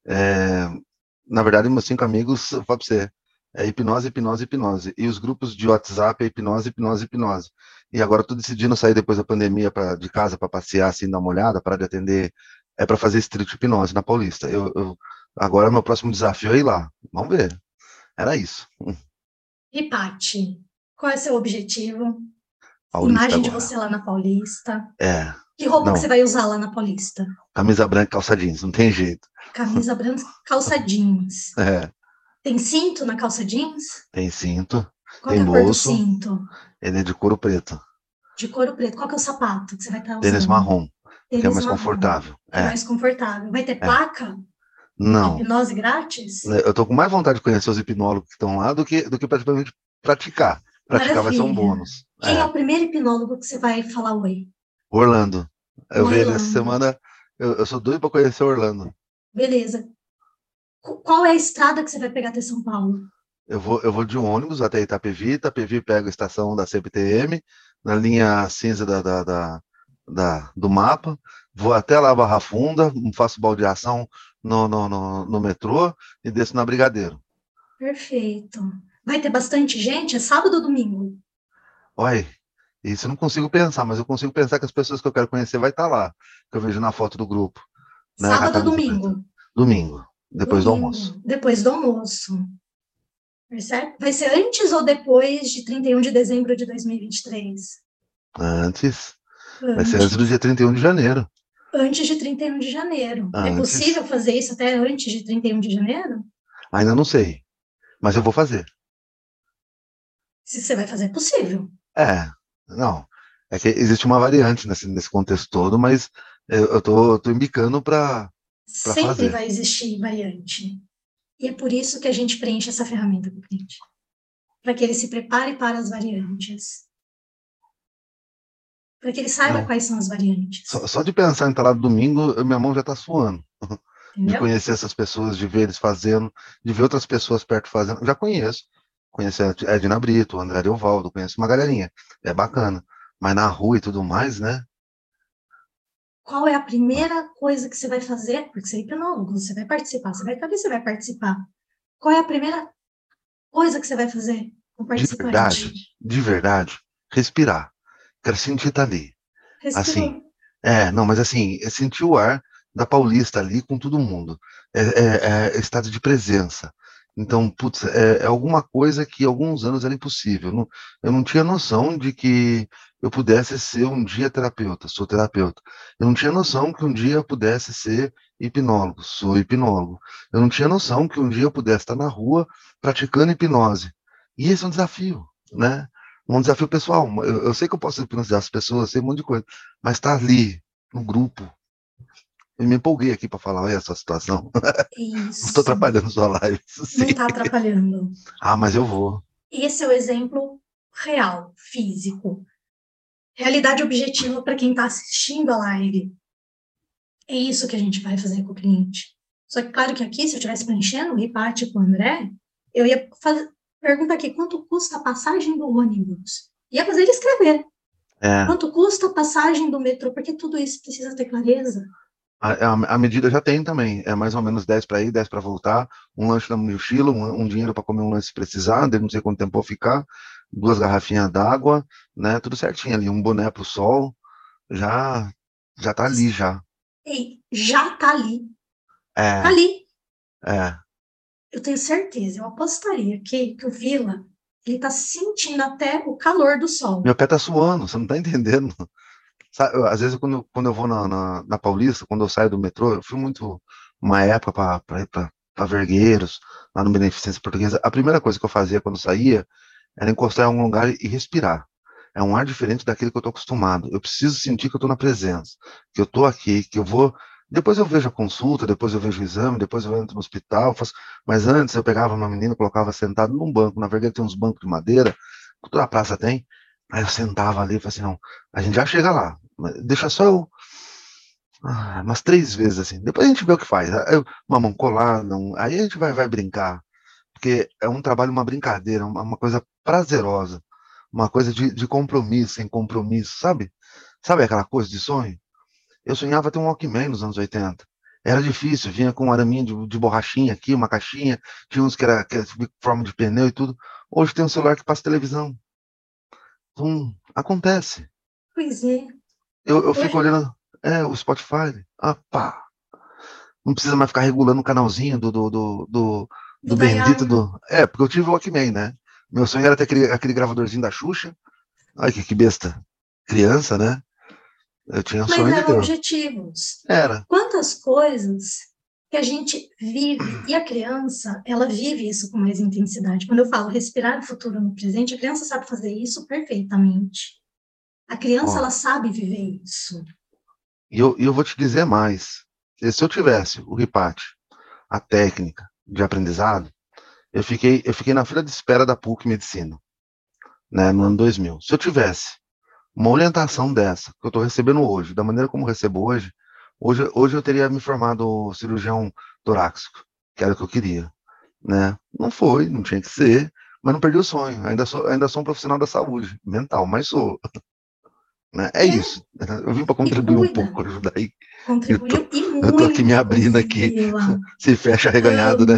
É, na verdade, meus cinco amigos, eu falo para você, é hipnose, hipnose, hipnose. E os grupos de WhatsApp é hipnose, hipnose, hipnose. E agora estou decidindo sair depois da pandemia pra, de casa para passear, assim, dar uma olhada, para de atender. É para fazer street hipnose na Paulista. Eu, eu, agora meu próximo desafio é ir lá. Vamos ver. Era isso. E Pati, qual é o seu objetivo? Paulista Imagem agora. de você lá na Paulista. É. Que roupa não. que você vai usar lá na Paulista? Camisa branca, calça jeans, não tem jeito. Camisa branca, calça jeans. É. Tem cinto na calça jeans? Tem cinto. Qual tem é bolso. cinto? Ele é de couro preto. De couro preto. Qual que é o sapato que você vai estar usando? Tênis marrom. que é mais confortável. É. é. mais confortável. Vai ter é. placa? Não. Hipnose grátis? Né, eu tô com mais vontade de conhecer os hipnólogos que estão lá do que, do que praticamente praticar. Praticar Maravilha. vai ser um bônus. Quem é. é. o primeiro hipnólogo que você vai falar oi? Orlando. Eu vi ele essa semana. Eu, eu sou doido para conhecer Orlando. Beleza. Qual é a estrada que você vai pegar até São Paulo? Eu vou, eu vou de ônibus até Itapevi, Itapevi pego a estação da CPTM, na linha cinza da, da, da, da do mapa, vou até lá Barra Funda, faço baldeação no, no, no, no metrô e desço na Brigadeiro. Perfeito. Vai ter bastante gente? É sábado ou domingo? Olha, isso eu não consigo pensar, mas eu consigo pensar que as pessoas que eu quero conhecer vai estar lá, que eu vejo na foto do grupo. Né? Sábado ou domingo? Domingo, depois domingo, do almoço. Depois do almoço. Certo? Vai ser antes ou depois de 31 de dezembro de 2023? Antes. antes. Vai ser antes do dia 31 de janeiro. Antes de 31 de janeiro. É antes. É possível fazer isso até antes de 31 de janeiro? Ainda não sei. Mas eu vou fazer. Se você vai fazer, é possível. É, não. É que existe uma variante nesse, nesse contexto todo, mas eu, eu tô, tô embicando para Sempre fazer. vai existir variante. E é por isso que a gente preenche essa ferramenta com o cliente. Para que ele se prepare para as variantes. Para que ele saiba Não. quais são as variantes. Só, só, de pensar em estar lá domingo, minha mão já está suando. Entendeu? De conhecer essas pessoas, de ver eles fazendo, de ver outras pessoas perto fazendo. Já conheço. Conheço a Edna Brito, o André Ariovaldo, conheço uma galerinha. É bacana. Mas na rua e tudo mais, né? Qual é a primeira coisa que você vai fazer? Porque você é hipnólogo, você vai participar, você vai saber se vai participar. Qual é a primeira coisa que você vai fazer com o participante? De verdade, de verdade, respirar. Quero sentir estar tá ali. Respirou. Assim, é, não, mas assim, é sentir o ar da Paulista ali com todo mundo. É, é, é estado de presença. Então, putz, é, é, alguma coisa que alguns anos era impossível. Não, eu não tinha noção de que eu pudesse ser um dia terapeuta, sou terapeuta. Eu não tinha noção que um dia eu pudesse ser hipnólogo, sou hipnólogo. Eu não tinha noção que um dia eu pudesse estar na rua praticando hipnose. E esse é um desafio, né? Um desafio pessoal. Eu, eu sei que eu posso hipnotizar as pessoas, sei um monte de coisa, mas estar ali, no grupo, eu me empolguei aqui para falar, olha essa situação. Isso. Estou atrapalhando sua live. Não está atrapalhando. Ah, mas eu vou. Esse é o exemplo real, físico realidade objetiva para quem está assistindo a live. É isso que a gente vai fazer com o cliente. Só que, claro que aqui, se eu estivesse preenchendo o reparte com o André, eu ia fazer, perguntar aqui, quanto custa a passagem do ônibus? Ia fazer ele escrever. É. Quanto custa a passagem do metrô? Porque tudo isso precisa ter clareza. A, a, a medida já tem também. É mais ou menos 10 para ir, 10 para voltar, um lanche na mochila, um, um dinheiro para comer um lanche se precisar, não sei quanto tempo vou ficar, duas garrafinhas d'água, né? Tudo certinho ali, um boné pro sol, já já tá ali já. Ei, já tá ali. É. Tá ali. É. Eu tenho certeza, eu apostaria que, que o Vila, ele tá sentindo até o calor do sol. Meu pé tá suando, você não tá entendendo. Sabe, às vezes, quando, quando eu vou na, na, na, Paulista, quando eu saio do metrô, eu fui muito uma época para ir para Vergueiros, lá no Beneficência Portuguesa. A primeira coisa que eu fazia quando saía era encostar em algum lugar e respirar. É um ar diferente daquele que eu estou acostumado. Eu preciso sentir que eu estou na presença, que eu estou aqui, que eu vou. Depois eu vejo a consulta, depois eu vejo o exame, depois eu entro no hospital. Faço... Mas antes eu pegava uma menina, colocava sentado num banco. Na verdade, tem uns bancos de madeira, toda a praça tem. Aí eu sentava ali e falei assim: não, a gente já chega lá, deixa só eu. Ah, umas três vezes assim. Depois a gente vê o que faz. Eu, uma mão colada, um... aí a gente vai, vai brincar porque é um trabalho, uma brincadeira, uma coisa prazerosa, uma coisa de, de, compromisso, sem compromisso, sabe? Sabe aquela coisa de sonho? Eu sonhava ter um Walkman nos anos 80. Era difícil, vinha com um araminho de, de borrachinha aqui, uma caixinha, tinha uns que era, que era forma de pneu e tudo. Hoje tem um celular que passa televisão. Então, acontece. Pois é. Eu, eu fico olhando, é, o Spotify, ah, pá. Não precisa mais ficar regulando o canalzinho do, do, do, do do bendito do. É, porque eu tive o Walkman, né? Meu sonho era ter aquele, aquele gravadorzinho da Xuxa. Ai, que, que besta. Criança, né? Eu tinha um Mas sonho eram de objetivos. Era. Quantas coisas que a gente vive, e a criança, ela vive isso com mais intensidade. Quando eu falo respirar o futuro no presente, a criança sabe fazer isso perfeitamente. A criança, ela sabe viver isso. E eu, eu vou te dizer mais. Se eu tivesse o RIPAT, a técnica de aprendizado, eu fiquei, eu fiquei na fila de espera da PUC Medicina, né, no ano 2000. Se eu tivesse uma orientação dessa, que eu estou recebendo hoje, da maneira como recebo hoje, hoje, hoje eu teria me formado cirurgião torácico, que era o que eu queria. Né? Não foi, não tinha que ser, mas não perdi o sonho. Ainda sou, ainda sou um profissional da saúde mental, mas sou. Né? É, é, isso. Eu vim para contribuir um pouco, ajudar aí. Contribuiu e muito. Eu tô aqui me abrindo aqui. Se fecha reganhado, né?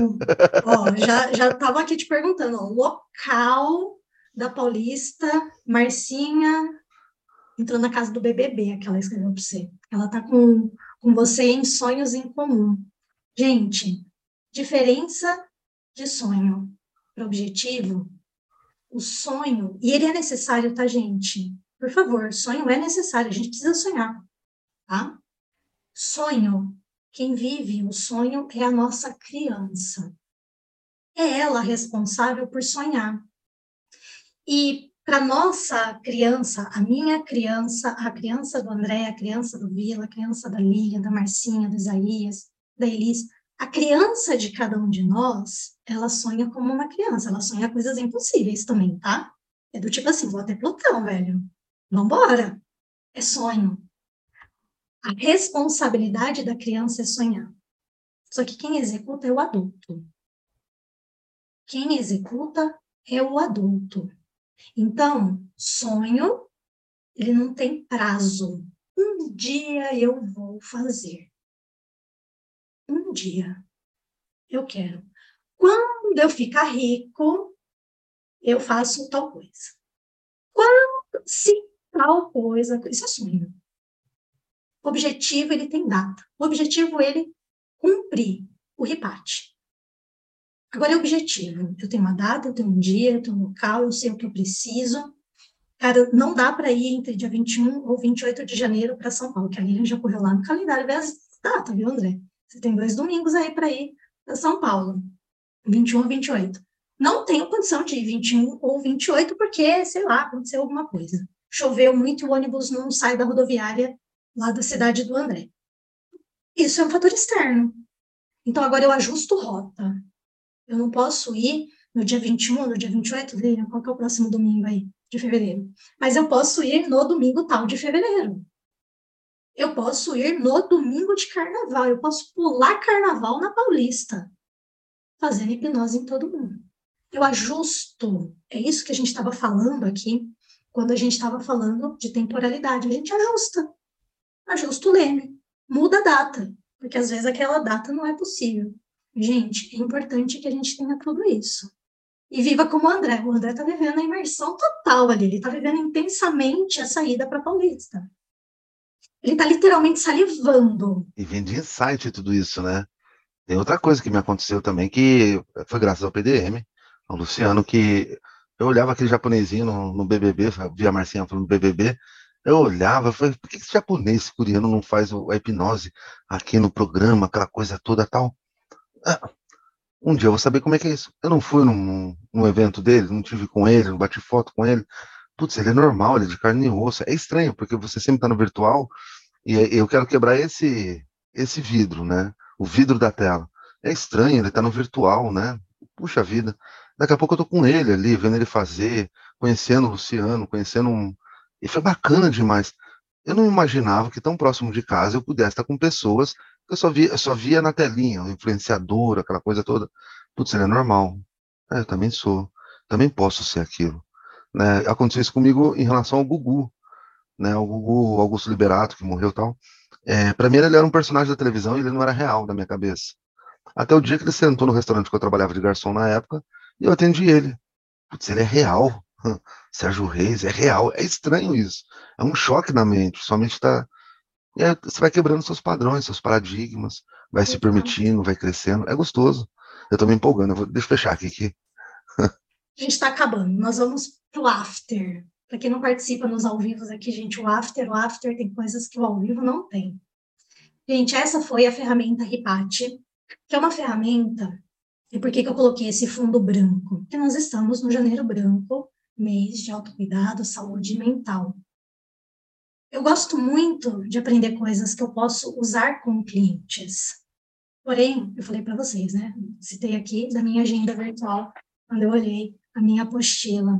Ó, já já estava aqui te perguntando, ó, local da Paulista, Marcinha entrou na casa do BBB, aquela escreveu para você. Ela tá com, com você em sonhos em comum. Gente, diferença de sonho para objetivo, o sonho, e ele é necessário, tá, gente? Por favor, sonho é necessário, a gente precisa sonhar, tá? Sonho, quem vive o sonho é a nossa criança. É ela responsável por sonhar. E para nossa criança, a minha criança, a criança do André, a criança do Vila, a criança da Lilian, da Marcinha, do Isaías, da Elis, a criança de cada um de nós, ela sonha como uma criança, ela sonha coisas impossíveis também, tá? É do tipo assim, vou até Plutão, velho. Vambora! É sonho. A responsabilidade da criança é sonhar. Só que quem executa é o adulto. Quem executa é o adulto. Então, sonho, ele não tem prazo. Um dia eu vou fazer. Um dia eu quero. Quando eu ficar rico, eu faço tal coisa. Quando, se tal coisa. Isso é sonho. O objetivo, ele tem data. O objetivo, ele cumprir o repate. Agora é objetivo. Eu tenho uma data, eu tenho um dia, eu tenho um local, eu sei o que eu preciso. Cara, não dá para ir entre dia 21 ou 28 de janeiro para São Paulo, que a Lilian já correu lá no calendário, vê as datas, viu, André? Você tem dois domingos aí para ir para São Paulo, 21 ou 28. Não tenho condição de ir 21 ou 28, porque, sei lá, aconteceu alguma coisa choveu muito e o ônibus não sai da rodoviária lá da cidade do André. Isso é um fator externo. Então, agora eu ajusto rota. Eu não posso ir no dia 21, no dia 28, Lilian, qual que é o próximo domingo aí, de fevereiro? Mas eu posso ir no domingo tal de fevereiro. Eu posso ir no domingo de carnaval. Eu posso pular carnaval na Paulista, fazendo hipnose em todo mundo. Eu ajusto. É isso que a gente estava falando aqui quando a gente estava falando de temporalidade. A gente ajusta, ajusta o leme, muda a data, porque às vezes aquela data não é possível. Gente, é importante que a gente tenha tudo isso. E viva como o André. O André está vivendo a imersão total ali, ele está vivendo intensamente a saída para Paulista. Ele está literalmente salivando. E vem de insight tudo isso, né? Tem outra coisa que me aconteceu também, que foi graças ao PDM, ao Luciano, que eu olhava aquele japonesinho no, no BBB, via a Marcinha falando BBB, eu olhava, eu falei, por que esse japonês, esse coreano não faz a hipnose aqui no programa, aquela coisa toda tal? Ah, um dia eu vou saber como é que é isso. Eu não fui num, num evento dele, não tive com ele, não bati foto com ele. Putz, ele é normal, ele é de carne e osso. É estranho, porque você sempre está no virtual e eu quero quebrar esse, esse vidro, né? O vidro da tela. É estranho, ele está no virtual, né? Puxa vida. Daqui a pouco eu tô com ele ali, vendo ele fazer, conhecendo o Luciano, conhecendo um. E foi bacana demais. Eu não imaginava que tão próximo de casa eu pudesse estar com pessoas que eu só via, só via na telinha, o influenciador, aquela coisa toda. Putz, ele é normal. É, eu também sou. Também posso ser aquilo. Né? Aconteceu isso comigo em relação ao Gugu. Né? O Gugu Augusto Liberato, que morreu e tal. É, para mim, ele era um personagem da televisão e ele não era real na minha cabeça. Até o dia que ele sentou no restaurante que eu trabalhava de garçom na época e eu atendi ele. Putz, ele é real. Sérgio Reis é real. É estranho isso. É um choque na mente. Sua mente está. É, você vai quebrando seus padrões, seus paradigmas, vai se permitindo, vai crescendo. É gostoso. Eu estou me empolgando. Eu vou... Deixa eu fechar aqui. aqui. A gente está acabando. Nós vamos pro after. Para quem não participa nos ao vivo aqui, gente, o after, o after tem coisas que o ao vivo não tem. Gente, essa foi a ferramenta Ripate, que é uma ferramenta e por que, que eu coloquei esse fundo branco? Porque nós estamos no janeiro branco, mês de autocuidado, saúde mental. Eu gosto muito de aprender coisas que eu posso usar com clientes. Porém, eu falei para vocês, né? Citei aqui da minha agenda virtual, quando eu olhei a minha apostila.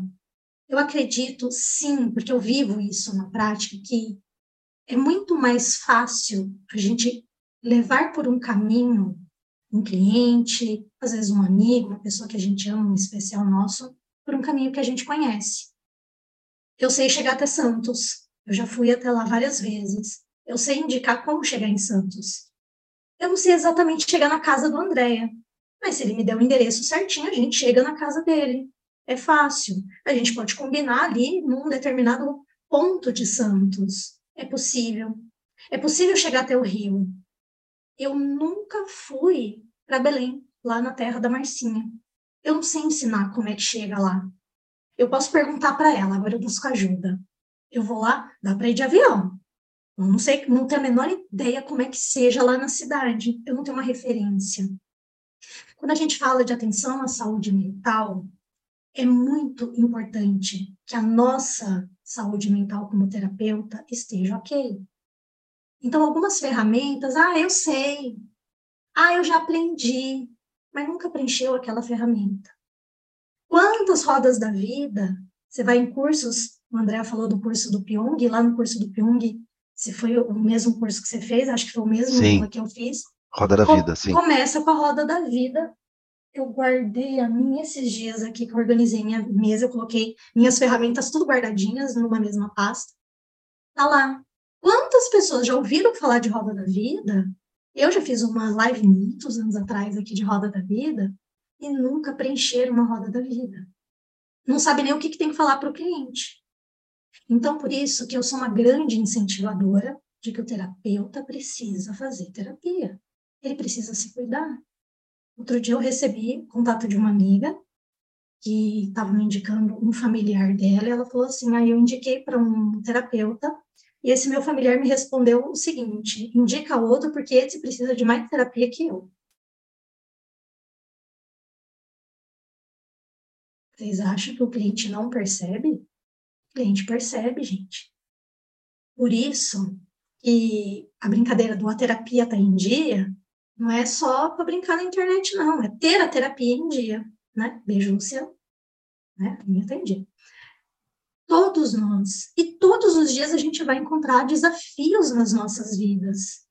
Eu acredito, sim, porque eu vivo isso na prática, que é muito mais fácil a gente levar por um caminho um cliente, às vezes um amigo, uma pessoa que a gente ama, um especial nosso, por um caminho que a gente conhece. Eu sei chegar até Santos, eu já fui até lá várias vezes. Eu sei indicar como chegar em Santos. Eu não sei exatamente chegar na casa do Andréia, mas se ele me der o endereço certinho, a gente chega na casa dele. É fácil. A gente pode combinar ali num determinado ponto de Santos. É possível. É possível chegar até o Rio. Eu nunca fui para Belém, lá na terra da Marcinha. Eu não sei ensinar como é que chega lá. Eu posso perguntar para ela, agora eu busco ajuda. Eu vou lá, dá para ir de avião. Eu não sei, não tenho a menor ideia como é que seja lá na cidade. Eu não tenho uma referência. Quando a gente fala de atenção à saúde mental, é muito importante que a nossa saúde mental como terapeuta esteja ok. Então, algumas ferramentas, ah, eu sei, ah, eu já aprendi, mas nunca preencheu aquela ferramenta. Quantas rodas da vida, você vai em cursos, o André falou do curso do Pyong, lá no curso do Pyong, se foi o mesmo curso que você fez, acho que foi o mesmo sim. que eu fiz. Roda da vida, sim. Começa com a roda da vida, eu guardei a minha esses dias aqui que eu organizei minha mesa, eu coloquei minhas ferramentas tudo guardadinhas numa mesma pasta. Tá lá. Quantas pessoas já ouviram falar de roda da vida? Eu já fiz uma live muitos anos atrás aqui de roda da vida e nunca preencheram uma roda da vida. Não sabe nem o que, que tem que falar para o cliente. Então, por isso que eu sou uma grande incentivadora de que o terapeuta precisa fazer terapia. Ele precisa se cuidar. Outro dia eu recebi contato de uma amiga que estava me indicando um familiar dela, ela falou assim: aí ah, eu indiquei para um terapeuta, e esse meu familiar me respondeu o seguinte: indica outro, porque esse precisa de mais terapia que eu. Vocês acham que o cliente não percebe? O cliente percebe, gente. Por isso que a brincadeira do a terapia está em dia não é só para brincar na internet, não. É ter a terapia em dia, né? Beijo, Luciano. Né? Me entendi. Todos nós. E todos os dias a gente vai encontrar desafios nas nossas vidas.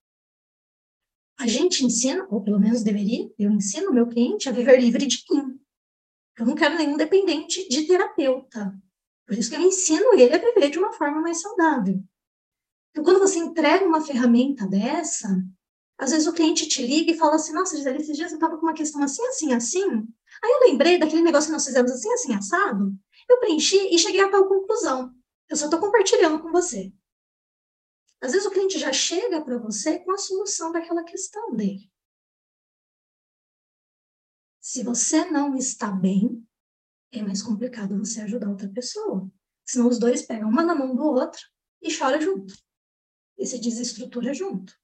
A gente ensina, ou pelo menos deveria, eu ensino o meu cliente a viver livre de mim. Eu não quero nenhum dependente de terapeuta. Por isso que eu ensino ele a viver de uma forma mais saudável. Então, quando você entrega uma ferramenta dessa, às vezes o cliente te liga e fala assim, nossa, Gisele, esses dias eu estava com uma questão assim, assim, assim. Aí eu lembrei daquele negócio que nós fizemos assim, assim, assado. Eu preenchi e cheguei a tal conclusão. Eu só estou compartilhando com você. Às vezes o cliente já chega para você com a solução daquela questão dele. Se você não está bem, é mais complicado você ajudar outra pessoa. Senão os dois pegam uma na mão do outro e choram junto. E se desestrutura junto.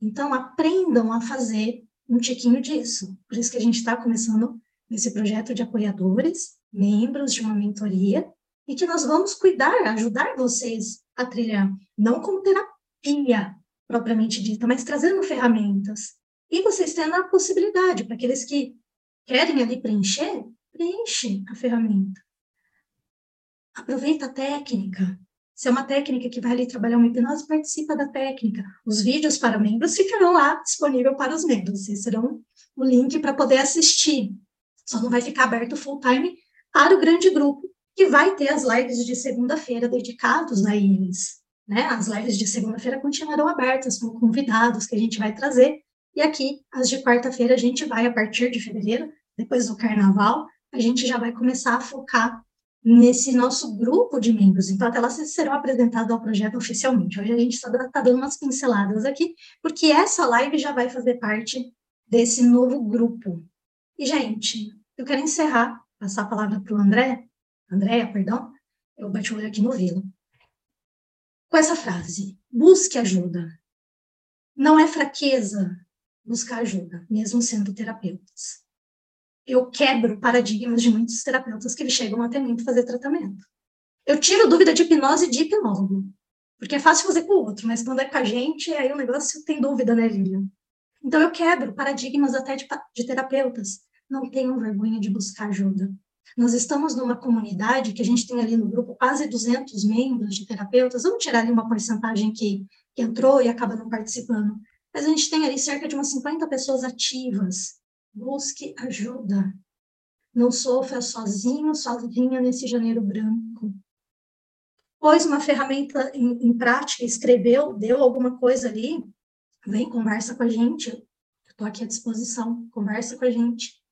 Então, aprendam a fazer um tiquinho disso. Por isso que a gente está começando esse projeto de apoiadores, membros de uma mentoria, e que nós vamos cuidar, ajudar vocês a trilhar, não como terapia propriamente dita, mas trazendo ferramentas. E vocês tendo a possibilidade, para aqueles que querem ali preencher, preenche a ferramenta. Aproveita a técnica, se é uma técnica que vai ali trabalhar uma hipnose, participa da técnica. Os vídeos para membros ficarão lá disponível para os membros. Vocês terão o link para poder assistir. Só não vai ficar aberto full time para o grande grupo, que vai ter as lives de segunda-feira dedicados a eles. Né? As lives de segunda-feira continuarão abertas com convidados que a gente vai trazer. E aqui, as de quarta-feira, a gente vai, a partir de fevereiro, depois do carnaval, a gente já vai começar a focar nesse nosso grupo de membros. Então, até lá vocês serão apresentados ao projeto oficialmente. Hoje a gente está tá dando umas pinceladas aqui, porque essa live já vai fazer parte desse novo grupo. E, gente, eu quero encerrar, passar a palavra para o André, Andréia, perdão, eu bati o olho aqui no Vila, com essa frase: busque ajuda. Não é fraqueza buscar ajuda, mesmo sendo terapeutas eu quebro paradigmas de muitos terapeutas que chegam até mim para fazer tratamento. Eu tiro dúvida de hipnose de hipnólogo. Porque é fácil fazer com o outro, mas quando é com a gente, aí o negócio tem dúvida, né, Lilian? Então eu quebro paradigmas até de, de terapeutas. Não tenham vergonha de buscar ajuda. Nós estamos numa comunidade que a gente tem ali no grupo quase 200 membros de terapeutas. Vamos tirar ali uma porcentagem que, que entrou e acaba não participando. Mas a gente tem ali cerca de umas 50 pessoas ativas. Busque ajuda. Não sofra sozinho, sozinha nesse janeiro branco. Pôs uma ferramenta em, em prática, escreveu, deu alguma coisa ali, vem, conversa com a gente. Estou aqui à disposição, conversa com a gente.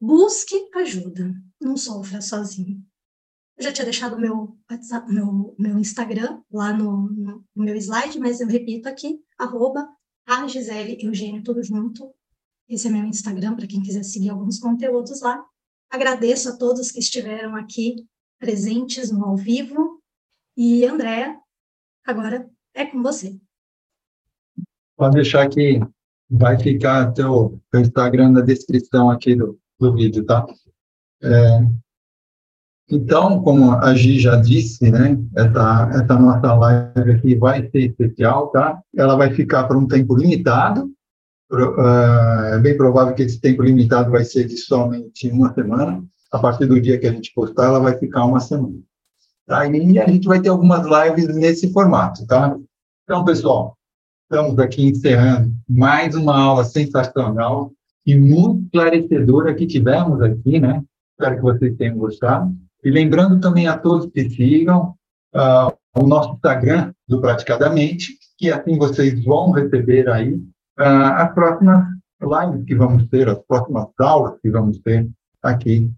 Busque ajuda, não sofra sozinho. Eu já tinha deixado meu, WhatsApp, meu, meu Instagram lá no, no, meu slide, mas eu repito aqui, arroba a Gisele Eugênio, tudo junto. Esse é meu Instagram, para quem quiser seguir alguns conteúdos lá. Agradeço a todos que estiveram aqui presentes no ao vivo. E, Andréa, agora é com você. Pode deixar que vai ficar teu Instagram na descrição aqui do, do vídeo, tá? É, então, como a Gi já disse, né, essa, essa nossa live aqui vai ser especial, tá? Ela vai ficar por um tempo limitado, Uh, é bem provável que esse tempo limitado vai ser de somente uma semana. A partir do dia que a gente postar, ela vai ficar uma semana. Tá? E a gente vai ter algumas lives nesse formato, tá? Então, pessoal, estamos aqui encerrando mais uma aula sensacional e muito esclarecedora que tivemos aqui, né? Espero que vocês tenham gostado. E lembrando também a todos que sigam uh, o nosso Instagram do Praticadamente, que assim vocês vão receber aí uh, as próximas lives que vamos ter, as próximas aulas que vamos ter aqui.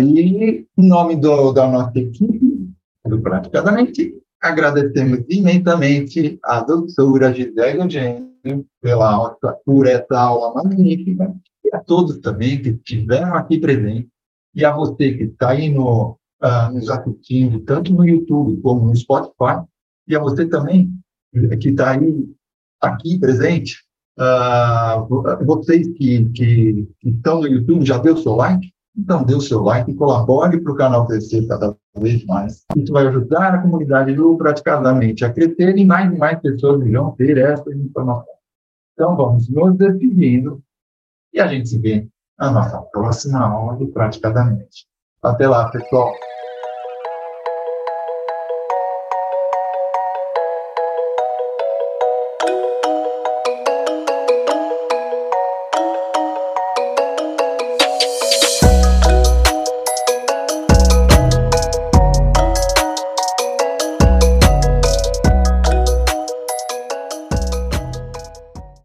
E, em nome do, da nossa equipe, do Praticadamente, agradecemos imensamente a doutora Gisele Eugênio pela, por essa aula magnífica e a todos também que estiveram aqui presentes e a você que está aí no, uh, nos assistindo, tanto no YouTube como no Spotify, e a você também que está aí aqui presente, Uh, vocês que, que, que, estão no YouTube, já deu seu like? Então, dê o seu like e colabore para o canal crescer cada vez mais. Isso vai ajudar a comunidade do Praticadamente a crescer e mais e mais pessoas vão ter essa informação. Então, vamos nos despedindo e a gente se vê na nossa próxima aula do Praticadamente. Até lá, pessoal!